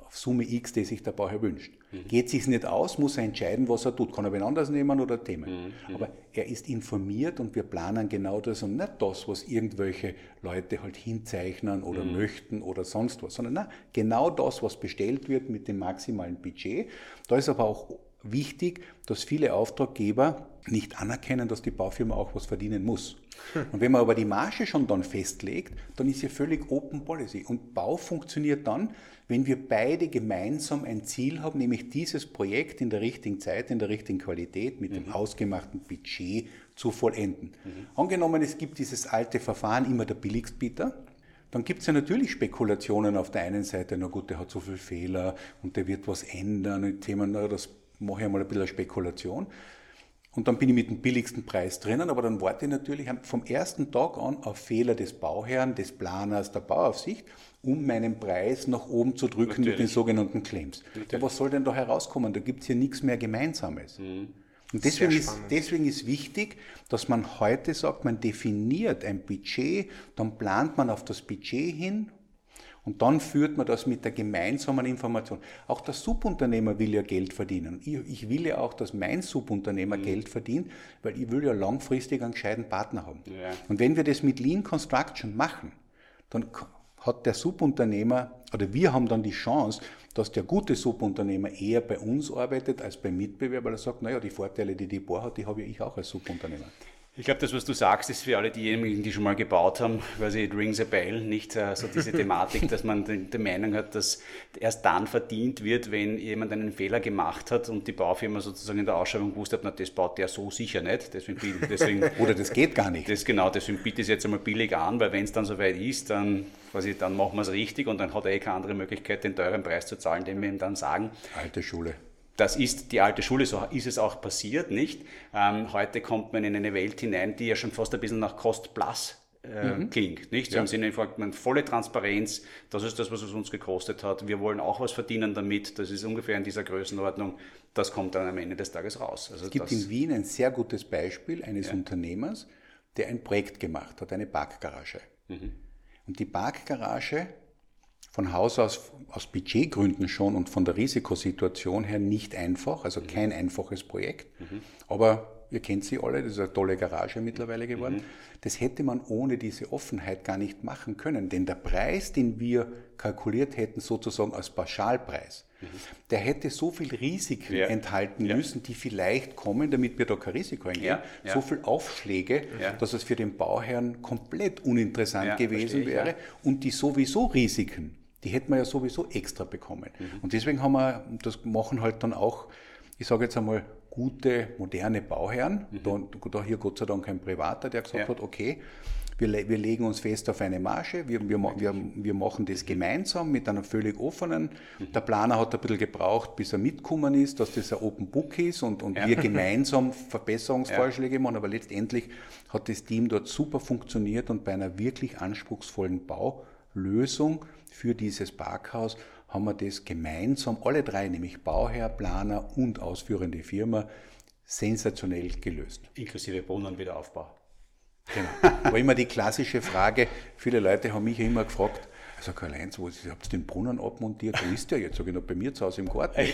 [SPEAKER 3] auf Summe X, die sich der Bauherr wünscht. Mhm. Geht sich nicht aus, muss er entscheiden, was er tut. Kann er wen anders nehmen oder Themen. Mhm. mhm. Aber er ist informiert und wir planen genau das und nicht das, was irgendwelche Leute halt hinzeichnen oder mhm. möchten oder sonst was, sondern na, genau das, was bestellt wird mit dem maximalen Budget. Da ist aber auch wichtig, dass viele Auftraggeber nicht anerkennen, dass die Baufirma auch was verdienen muss. Und wenn man aber die Marge schon dann festlegt, dann ist ja völlig Open Policy. Und Bau funktioniert dann, wenn wir beide gemeinsam ein Ziel haben, nämlich dieses Projekt in der richtigen Zeit, in der richtigen Qualität, mit mhm. dem ausgemachten Budget zu vollenden. Mhm. Angenommen, es gibt dieses alte Verfahren, immer der Billigstbieter, dann gibt es ja natürlich Spekulationen auf der einen Seite, na gut, der hat so viele Fehler und der wird was ändern und Themen, na, das mache ich mal ein bisschen Spekulation. Und dann bin ich mit dem billigsten Preis drinnen, aber dann warte ich natürlich vom ersten Tag an auf Fehler des Bauherrn, des Planers, der Bauaufsicht, um meinen Preis nach oben zu drücken natürlich. mit den sogenannten Claims. Ja, was soll denn da herauskommen? Da gibt es hier nichts mehr Gemeinsames. Mhm. Und deswegen ist, deswegen ist wichtig, dass man heute sagt, man definiert ein Budget, dann plant man auf das Budget hin und dann führt man das mit der gemeinsamen Information. Auch der Subunternehmer will ja Geld verdienen. Ich, ich will ja auch, dass mein Subunternehmer mhm. Geld verdient, weil ich will ja langfristig einen gescheiten Partner haben. Ja. Und wenn wir das mit Lean Construction machen, dann hat der Subunternehmer oder wir haben dann die Chance, dass der gute Subunternehmer eher bei uns arbeitet als beim Mitbewerber, weil er sagt, naja, die Vorteile, die die Bohr hat, die habe ja ich auch als Subunternehmer.
[SPEAKER 2] Ich glaube, das, was du sagst, ist für alle diejenigen, die schon mal gebaut haben, quasi it rings a bell, nicht äh, so diese Thematik, dass man die, die, Meinung hat, dass erst dann verdient wird, wenn jemand einen Fehler gemacht hat und die Baufirma sozusagen in der Ausschreibung gewusst hat, na, das baut der so sicher nicht. Deswegen, deswegen,
[SPEAKER 3] Oder das geht gar nicht.
[SPEAKER 2] Das, genau, deswegen biete ich es jetzt einmal billig an, weil wenn es dann soweit ist, dann, quasi, dann machen wir es richtig und dann hat er eh keine andere Möglichkeit, den teuren Preis zu zahlen, den wir ihm dann sagen.
[SPEAKER 3] Alte Schule.
[SPEAKER 2] Das ist die alte Schule, so ist es auch passiert, nicht? Ähm, heute kommt man in eine Welt hinein, die ja schon fast ein bisschen nach Cost Plus äh, mhm. klingt, nicht? So ja. im Sinne von man, volle Transparenz, das ist das, was es uns gekostet hat. Wir wollen auch was verdienen damit, das ist ungefähr in dieser Größenordnung. Das kommt dann am Ende des Tages raus.
[SPEAKER 3] Also es gibt in Wien ein sehr gutes Beispiel eines ja. Unternehmers, der ein Projekt gemacht hat, eine Parkgarage. Mhm. Und die Parkgarage von Haus aus aus Budgetgründen schon und von der Risikosituation her nicht einfach, also mhm. kein einfaches Projekt. Mhm. Aber ihr kennt sie alle, das ist eine tolle Garage mittlerweile geworden. Mhm. Das hätte man ohne diese Offenheit gar nicht machen können, denn der Preis, den wir kalkuliert hätten, sozusagen als Pauschalpreis, mhm. der hätte so viel Risiken ja. enthalten ja. müssen, die vielleicht kommen, damit wir da kein Risiko eingehen, ja. so viel Aufschläge, dass es für den Bauherrn komplett uninteressant gewesen wäre und die sowieso Risiken die hätten wir ja sowieso extra bekommen. Mhm. Und deswegen haben wir, das machen halt dann auch, ich sage jetzt einmal, gute, moderne Bauherren, mhm. da, da, hier Gott sei Dank kein Privater, der gesagt ja. hat, okay, wir, wir, legen uns fest auf eine Marge, wir, wir, wir, wir machen das gemeinsam mit einer völlig offenen. Mhm. Der Planer hat ein bisschen gebraucht, bis er mitgekommen ist, dass das ein Open Book ist und, und ja. wir gemeinsam Verbesserungsvorschläge ja. machen, aber letztendlich hat das Team dort super funktioniert und bei einer wirklich anspruchsvollen Baulösung für dieses Parkhaus haben wir das gemeinsam, alle drei, nämlich Bauherr, Planer und ausführende Firma, sensationell gelöst.
[SPEAKER 2] Inklusive Brunnenwiederaufbau.
[SPEAKER 3] Genau. War immer die klassische Frage, viele Leute haben mich immer gefragt, Also Karl-Heinz, wo ihr habt den Brunnen abmontiert, da ist der jetzt, sag ich noch, bei mir zu Hause im Garten.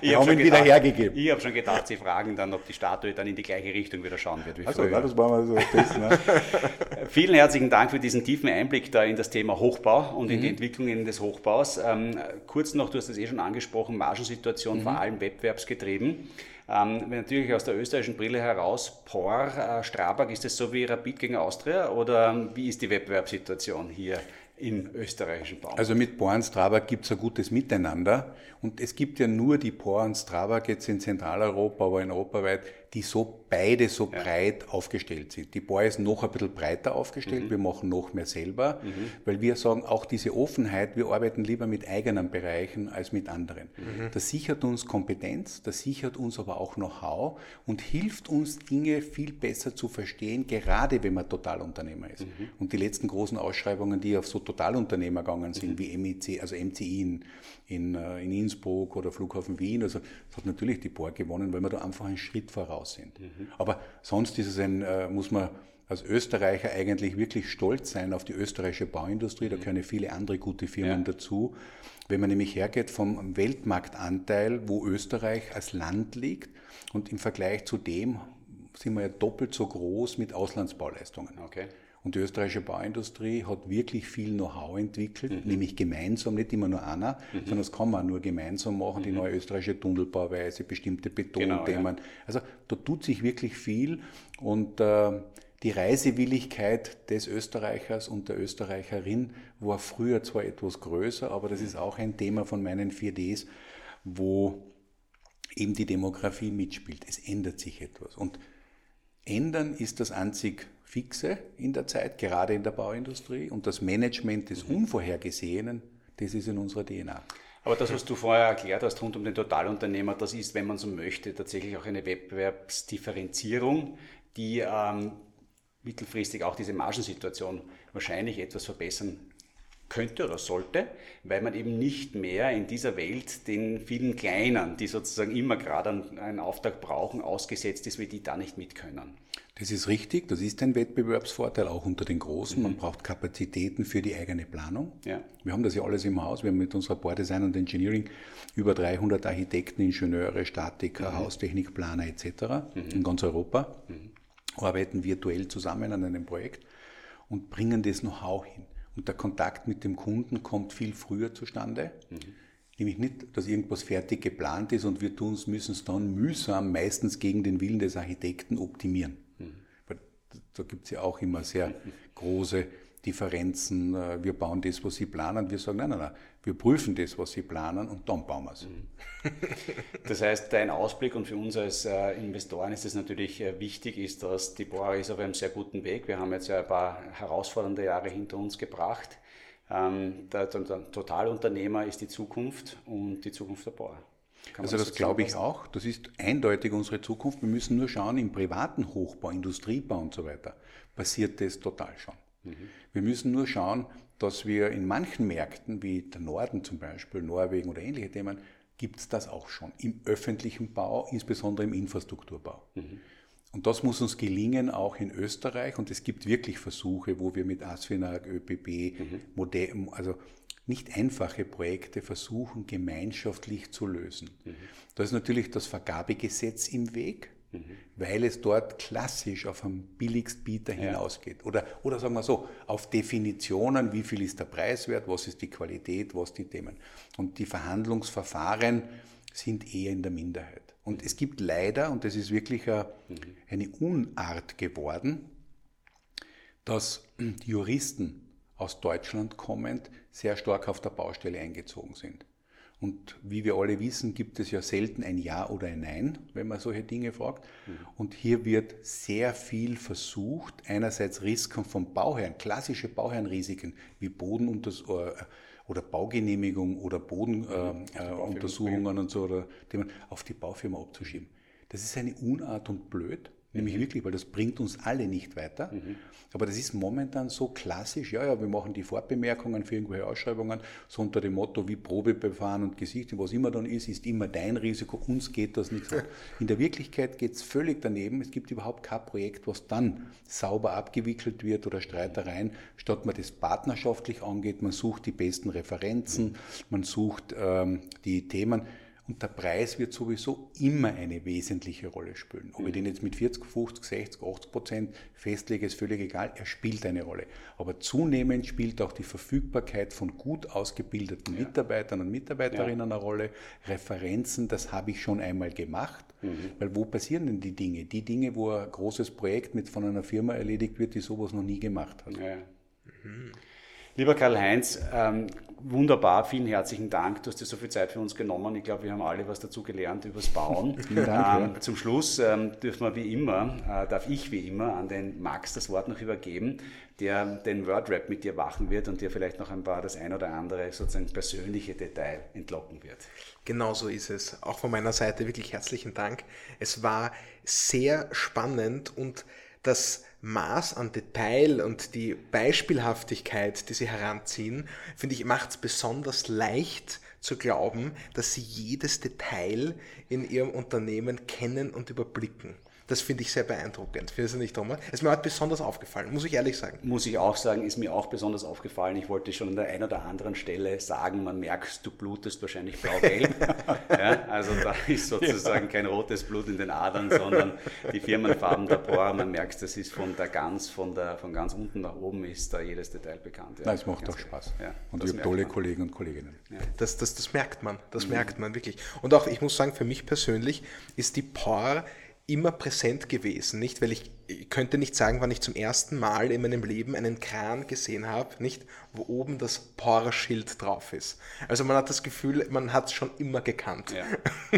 [SPEAKER 3] ich
[SPEAKER 2] habe ihn wieder hergegeben. Ich habe schon gedacht, Sie fragen dann, ob die Statue dann in die gleiche Richtung wieder schauen wird wie also, früher. Ja, das war mal so das, ne? Vielen herzlichen Dank für diesen tiefen Einblick da in das Thema Hochbau und in mhm. die Entwicklungen des Hochbaus. Ähm, kurz noch, du hast es eh schon angesprochen, Margensituation mhm. vor allem wettbewerbsgetrieben. Ähm, natürlich aus der österreichischen Brille heraus, POR, äh, Strabag, ist das so wie Rapid gegen Austria oder ähm, wie ist die Wettbewerbssituation hier im österreichischen Bau?
[SPEAKER 3] Also mit POR und Strabag gibt es ein gutes Miteinander und es gibt ja nur die POR und Strabag jetzt in Zentraleuropa, aber in europaweit die so beide so ja. breit aufgestellt sind. Die Boy ist noch ein bisschen breiter aufgestellt, mhm. wir machen noch mehr selber, mhm. weil wir sagen, auch diese Offenheit, wir arbeiten lieber mit eigenen Bereichen als mit anderen. Mhm. Das sichert uns Kompetenz, das sichert uns aber auch Know-how und hilft uns, Dinge viel besser zu verstehen, gerade wenn man Totalunternehmer ist. Mhm. Und die letzten großen Ausschreibungen, die auf so Totalunternehmer gegangen sind, mhm. wie MEC, also MCI in, in, äh, in Innsbruck oder Flughafen Wien, also das hat natürlich die Bohr gewonnen, weil wir da einfach einen Schritt voraus sind. Mhm. Aber sonst ist es ein, äh, muss man als Österreicher eigentlich wirklich stolz sein auf die österreichische Bauindustrie. Da mhm. gehören viele andere gute Firmen ja. dazu. Wenn man nämlich hergeht vom Weltmarktanteil, wo Österreich als Land liegt und im Vergleich zu dem sind wir ja doppelt so groß mit Auslandsbauleistungen. Okay. Und die österreichische Bauindustrie hat wirklich viel Know-how entwickelt, mhm. nämlich gemeinsam, nicht immer nur einer, mhm. sondern das kann man nur gemeinsam machen, mhm. die neue österreichische Tunnelbauweise, bestimmte Betonthemen. Genau, ja. Also da tut sich wirklich viel und äh, die Reisewilligkeit des Österreichers und der Österreicherin war früher zwar etwas größer, aber das ist auch ein Thema von meinen 4Ds, wo eben die Demografie mitspielt. Es ändert sich etwas. Und ändern ist das einzig Fixe in der Zeit, gerade in der Bauindustrie. Und das Management des Unvorhergesehenen, das ist in unserer DNA.
[SPEAKER 2] Aber das, was du vorher erklärt hast rund um den Totalunternehmer, das ist, wenn man so möchte, tatsächlich auch eine Wettbewerbsdifferenzierung, die ähm, mittelfristig auch diese Margensituation wahrscheinlich etwas verbessern könnte oder sollte, weil man eben nicht mehr in dieser Welt den vielen Kleinen, die sozusagen immer gerade einen Auftrag brauchen, ausgesetzt ist, wie die da nicht mit können.
[SPEAKER 3] Das ist richtig, das ist ein Wettbewerbsvorteil auch unter den Großen. Mhm. Man braucht Kapazitäten für die eigene Planung. Ja. Wir haben das ja alles im Haus. Wir haben mit unserer Board Design und Engineering über 300 Architekten, Ingenieure, Statiker, mhm. Haustechnikplaner etc. Mhm. in ganz Europa. Mhm. Arbeiten virtuell zusammen an einem Projekt und bringen das Know-how hin. Und der Kontakt mit dem Kunden kommt viel früher zustande. Mhm. Nämlich nicht, dass irgendwas fertig geplant ist und wir tun es, müssen es dann mühsam, meistens gegen den Willen des Architekten, optimieren. Mhm. Da gibt es ja auch immer sehr große Differenzen. Äh, wir bauen das, was Sie planen. Wir sagen, nein, nein, nein, wir prüfen das, was Sie planen und dann bauen wir es. Mhm.
[SPEAKER 2] Das heißt, dein Ausblick und für uns als äh, Investoren ist es natürlich äh, wichtig, ist, dass die Bohrer ist auf einem sehr guten Weg. Wir haben jetzt ja ein paar herausfordernde Jahre hinter uns gebracht. Ähm, der, Totalunternehmer ist die Zukunft und die Zukunft der Bohrer.
[SPEAKER 3] also das glaube ich auch. Das ist eindeutig unsere Zukunft. Wir müssen nur schauen, im privaten Hochbau, Industriebau und so weiter, passiert das total schon. Wir müssen nur schauen, dass wir in manchen Märkten, wie der Norden zum Beispiel, Norwegen oder ähnliche Themen, gibt es das auch schon im öffentlichen Bau, insbesondere im Infrastrukturbau. Mhm. Und das muss uns gelingen, auch in Österreich. Und es gibt wirklich Versuche, wo wir mit ASFINAG, ÖPB, mhm. Modell, also nicht einfache Projekte versuchen, gemeinschaftlich zu lösen. Mhm. Da ist natürlich das Vergabegesetz im Weg mhm. weil es dort klassisch auf einen Billigstbieter ja. hinausgeht. Oder, oder sagen wir so, auf Definitionen, wie viel ist der Preiswert, was ist die Qualität, was die Themen. Und die Verhandlungsverfahren sind eher in der Minderheit. Und es gibt leider, und das ist wirklich eine, mhm. eine Unart geworden, dass die Juristen aus Deutschland kommend sehr stark auf der Baustelle eingezogen sind. Und wie wir alle wissen, gibt es ja selten ein Ja oder ein Nein, wenn man solche Dinge fragt. Mhm. Und hier wird sehr viel versucht, einerseits Risiken vom Bauherrn, klassische Bauherrnrisiken wie Bodenuntersuchungen äh, oder Baugenehmigung oder Bodenuntersuchungen mhm. äh, äh und so oder Themen auf die Baufirma abzuschieben. Das ist eine Unart und blöd, Nämlich mhm. wirklich, weil das bringt uns alle nicht weiter. Mhm. Aber das ist momentan so klassisch, ja, ja, wir machen die Fortbemerkungen für irgendwelche Ausschreibungen, so unter dem Motto, wie Probebefahren und Gesicht, was immer dann ist, ist immer dein Risiko, uns geht das nichts an. In der Wirklichkeit geht es völlig daneben, es gibt überhaupt kein Projekt, was dann sauber abgewickelt wird oder Streitereien, statt man das partnerschaftlich angeht, man sucht die besten Referenzen, man sucht ähm, die Themen. Und der Preis wird sowieso immer eine wesentliche Rolle spielen. Ob ich den jetzt mit 40, 50, 60, 80 Prozent festlege, ist völlig egal. Er spielt eine Rolle. Aber zunehmend spielt auch die Verfügbarkeit von gut ausgebildeten ja. Mitarbeitern und Mitarbeiterinnen ja. eine Rolle. Referenzen, das habe ich schon einmal gemacht. Mhm. Weil wo passieren denn die Dinge? Die Dinge, wo ein großes Projekt mit von einer Firma erledigt wird, die sowas noch nie gemacht hat. Ja.
[SPEAKER 2] Mhm. Lieber Karl-Heinz, ähm, wunderbar, vielen herzlichen Dank. Du hast dir so viel Zeit für uns genommen. Ich glaube, wir haben alle was dazu gelernt übers Bauen. Vielen Dank, ähm, Zum Schluss ähm, dürfen wir wie immer, äh, darf ich wie immer an den Max das Wort noch übergeben, der den Wordrap mit dir machen wird und dir vielleicht noch ein paar das ein oder andere sozusagen persönliche Detail entlocken wird.
[SPEAKER 1] Genau so ist es. Auch von meiner Seite wirklich herzlichen Dank. Es war sehr spannend und das Maß an Detail und die Beispielhaftigkeit, die sie heranziehen, finde ich, macht es besonders leicht zu glauben, dass sie jedes Detail in ihrem Unternehmen kennen und überblicken. Das finde ich sehr beeindruckend. Findest du nicht, Thomas? Es ist mir heute besonders aufgefallen, muss ich ehrlich sagen.
[SPEAKER 2] Muss ich auch sagen, ist mir auch besonders aufgefallen. Ich wollte schon an der einen oder anderen Stelle sagen, man merkt, du blutest wahrscheinlich blau-gelb. ja, also da ist sozusagen ja. kein rotes Blut in den Adern, sondern die Firmenfarben der Por. Man merkt, das ist von der ganz, von, der, von ganz unten nach oben ist da jedes Detail bekannt.
[SPEAKER 3] Ja, Nein, es macht doch Spaß. Ja, und ich habe tolle man. Kollegen und Kolleginnen.
[SPEAKER 1] Das, das, das merkt man, das mhm. merkt man wirklich. Und auch, ich muss sagen, für mich persönlich ist die Por immer präsent gewesen, nicht? Weil ich, ich, könnte nicht sagen, wann ich zum ersten Mal in meinem Leben einen Kran gesehen habe, nicht? Wo oben das Porsche-Schild drauf ist. Also man hat das Gefühl, man hat es schon immer gekannt. Ja.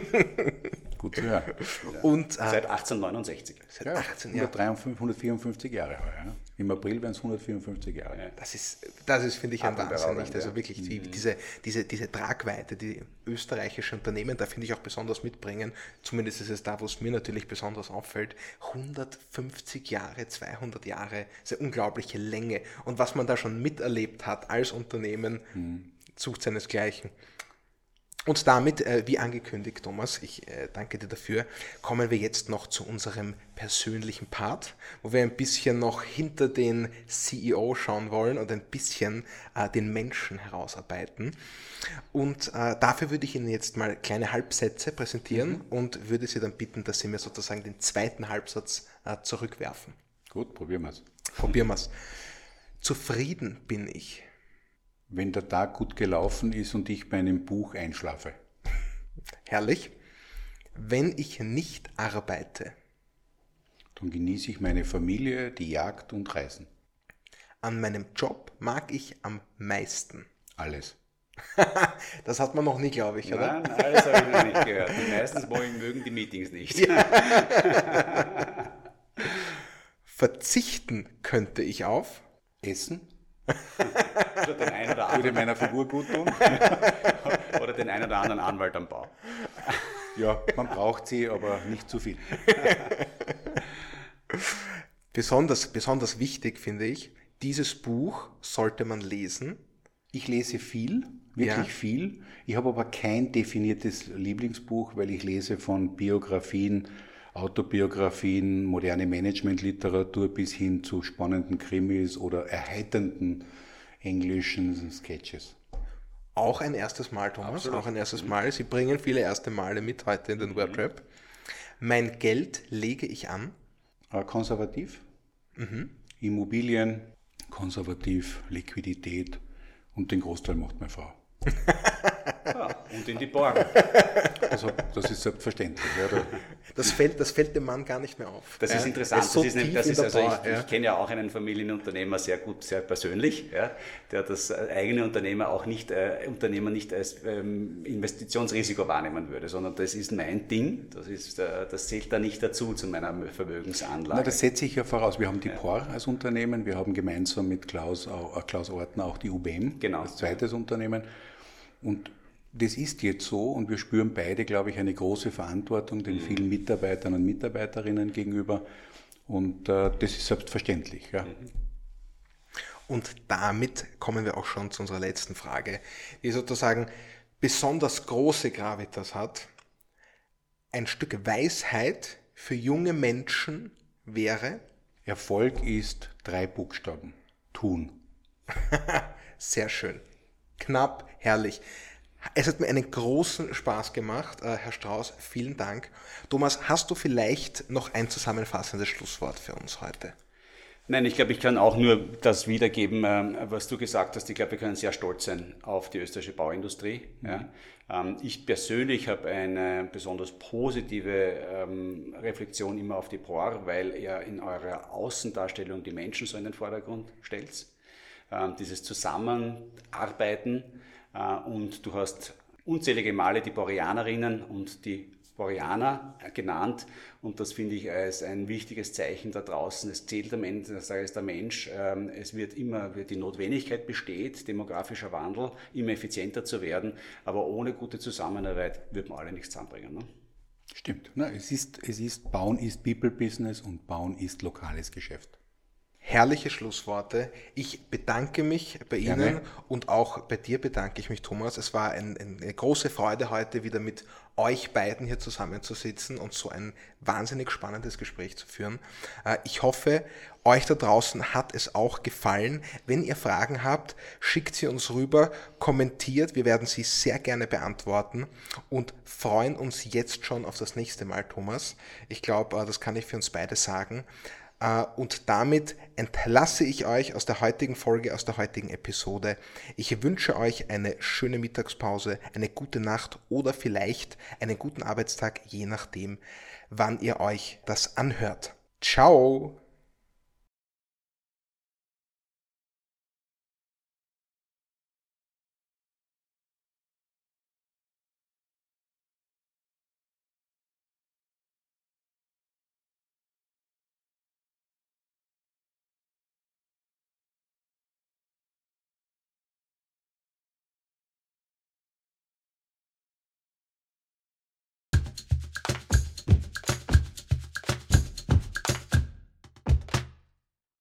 [SPEAKER 3] Gut zu hören.
[SPEAKER 2] Und, äh, seit 1869.
[SPEAKER 3] Seit ja, 18, 154 Jahre heuer. Ne? Im April werden es 154 Jahre.
[SPEAKER 1] Das ist, das ist finde ich, ein Wahnsinn. Nicht? Also wirklich die, mhm. diese, diese, diese Tragweite, die österreichische Unternehmen da finde ich auch besonders mitbringen. Zumindest ist es da, wo es mir natürlich besonders auffällt. 150 Jahre, 200 Jahre, eine unglaubliche Länge. Und was man da schon miterlebt hat als Unternehmen, mhm. sucht seinesgleichen. Und damit, äh, wie angekündigt, Thomas, ich äh, danke dir dafür, kommen wir jetzt noch zu unserem persönlichen Part, wo wir ein bisschen noch hinter den CEO schauen wollen und ein bisschen äh, den Menschen herausarbeiten. Und dafür würde ich Ihnen jetzt mal kleine Halbsätze präsentieren mhm. und würde Sie dann bitten, dass Sie mir sozusagen den zweiten Halbsatz zurückwerfen.
[SPEAKER 3] Gut, probieren wir es.
[SPEAKER 1] Probieren wir es. Zufrieden bin ich
[SPEAKER 3] wenn der Tag gut gelaufen ist und ich bei einem Buch einschlafe.
[SPEAKER 1] Herrlich. Wenn ich nicht arbeite.
[SPEAKER 3] Dann genieße ich meine Familie, die Jagd und Reisen.
[SPEAKER 1] An meinem Job mag ich am meisten.
[SPEAKER 3] Alles.
[SPEAKER 1] das hat man noch nie, glaube ich,
[SPEAKER 2] oder? Nein, alles habe ich noch nicht gehört. Die meistens mögen die Meetings nicht. Ja.
[SPEAKER 1] Verzichten könnte ich auf
[SPEAKER 3] Essen,
[SPEAKER 2] oder den einen oder anderen.
[SPEAKER 3] Würde meiner Figur gut tun.
[SPEAKER 2] oder den einen oder anderen Anwalt am Bau.
[SPEAKER 3] Ja, man braucht sie, aber nicht zu viel.
[SPEAKER 1] besonders, besonders wichtig finde ich, dieses Buch sollte man lesen.
[SPEAKER 3] Ich lese viel, wirklich ja. viel. Ich habe aber kein definiertes Lieblingsbuch, weil ich lese von Biografien, Autobiografien, moderne Managementliteratur bis hin zu spannenden Krimis oder erheiternden englischen Sketches.
[SPEAKER 1] Auch ein erstes Mal, Thomas, Absolut. auch ein erstes Mal. Sie bringen viele erste Male mit heute in den mhm. Wordrap. Mein Geld lege ich an.
[SPEAKER 3] Äh, konservativ. Mhm. Immobilien, konservativ, Liquidität und den Großteil macht meine Frau.
[SPEAKER 2] Ja, und in die Borgen.
[SPEAKER 3] Also, das ist selbstverständlich. Ja,
[SPEAKER 1] das, fällt, das fällt dem Mann gar nicht mehr auf.
[SPEAKER 2] Das ist interessant. Ist so das ist, das ist also ich, ja. ich kenne ja auch einen Familienunternehmer sehr gut, sehr persönlich, ja, der das eigene Unternehmer auch nicht, äh, Unternehmer nicht als ähm, Investitionsrisiko wahrnehmen würde, sondern das ist mein Ding. Das, ist, äh, das zählt da nicht dazu zu meiner Vermögensanlage.
[SPEAKER 3] Na, das setze ich ja voraus. Wir haben die ja. POR als Unternehmen, wir haben gemeinsam mit Klaus, äh, Klaus Ortner auch die UBM
[SPEAKER 2] genau.
[SPEAKER 3] als zweites Unternehmen. Und das ist jetzt so und wir spüren beide, glaube ich, eine große Verantwortung den vielen Mitarbeitern und Mitarbeiterinnen gegenüber. Und äh, das ist selbstverständlich. Ja.
[SPEAKER 1] Und damit kommen wir auch schon zu unserer letzten Frage, die sozusagen besonders große Gravitas hat. Ein Stück Weisheit für junge Menschen wäre?
[SPEAKER 3] Erfolg ist drei Buchstaben. Tun.
[SPEAKER 1] Sehr schön. Knapp, herrlich. Es hat mir einen großen Spaß gemacht, äh, Herr Strauß. Vielen Dank. Thomas, hast du vielleicht noch ein zusammenfassendes Schlusswort für uns heute?
[SPEAKER 2] Nein, ich glaube, ich kann auch nur das wiedergeben, ähm, was du gesagt hast. Ich glaube, wir können sehr stolz sein auf die österreichische Bauindustrie. Mhm. Ja. Ähm, ich persönlich habe eine besonders positive ähm, Reflexion immer auf die POR, weil ihr in eurer Außendarstellung die Menschen so in den Vordergrund stellt. Dieses Zusammenarbeiten äh, und du hast unzählige Male die Boreanerinnen und die Boreaner genannt und das finde ich als ein wichtiges Zeichen da draußen. Es zählt am Ende des Tages der Mensch. Ähm, es wird immer, die Notwendigkeit besteht, demografischer Wandel, immer effizienter zu werden, aber ohne gute Zusammenarbeit wird man alle nichts zusammenbringen. Ne?
[SPEAKER 3] Stimmt. Na, es, ist, es ist, Bauen ist People Business und Bauen ist lokales Geschäft
[SPEAKER 1] herrliche Schlussworte. Ich bedanke mich bei Gerne. Ihnen und auch bei dir bedanke ich mich, Thomas. Es war ein, eine große Freude, heute wieder mit euch beiden hier zusammenzusitzen und so ein wahnsinnig spannendes Gespräch zu führen. Äh, ich hoffe, euch da draußen hat es auch gefallen. Wenn ihr Fragen habt, schickt sie uns rüber, kommentiert. Wir werden sie sehr gerne beantworten und freuen uns jetzt schon auf das nächste Mal, Thomas. Ich glaube, äh, das kann ich für uns beide sagen. Äh, und damit entlasse ich euch aus der heutigen Folge, aus der heutigen Episode. Ich wünsche euch eine schöne Mittagspause, eine gute Nacht oder vielleicht einen guten Arbeitstag, je nachdem, wann ihr euch das anhört. Ciao!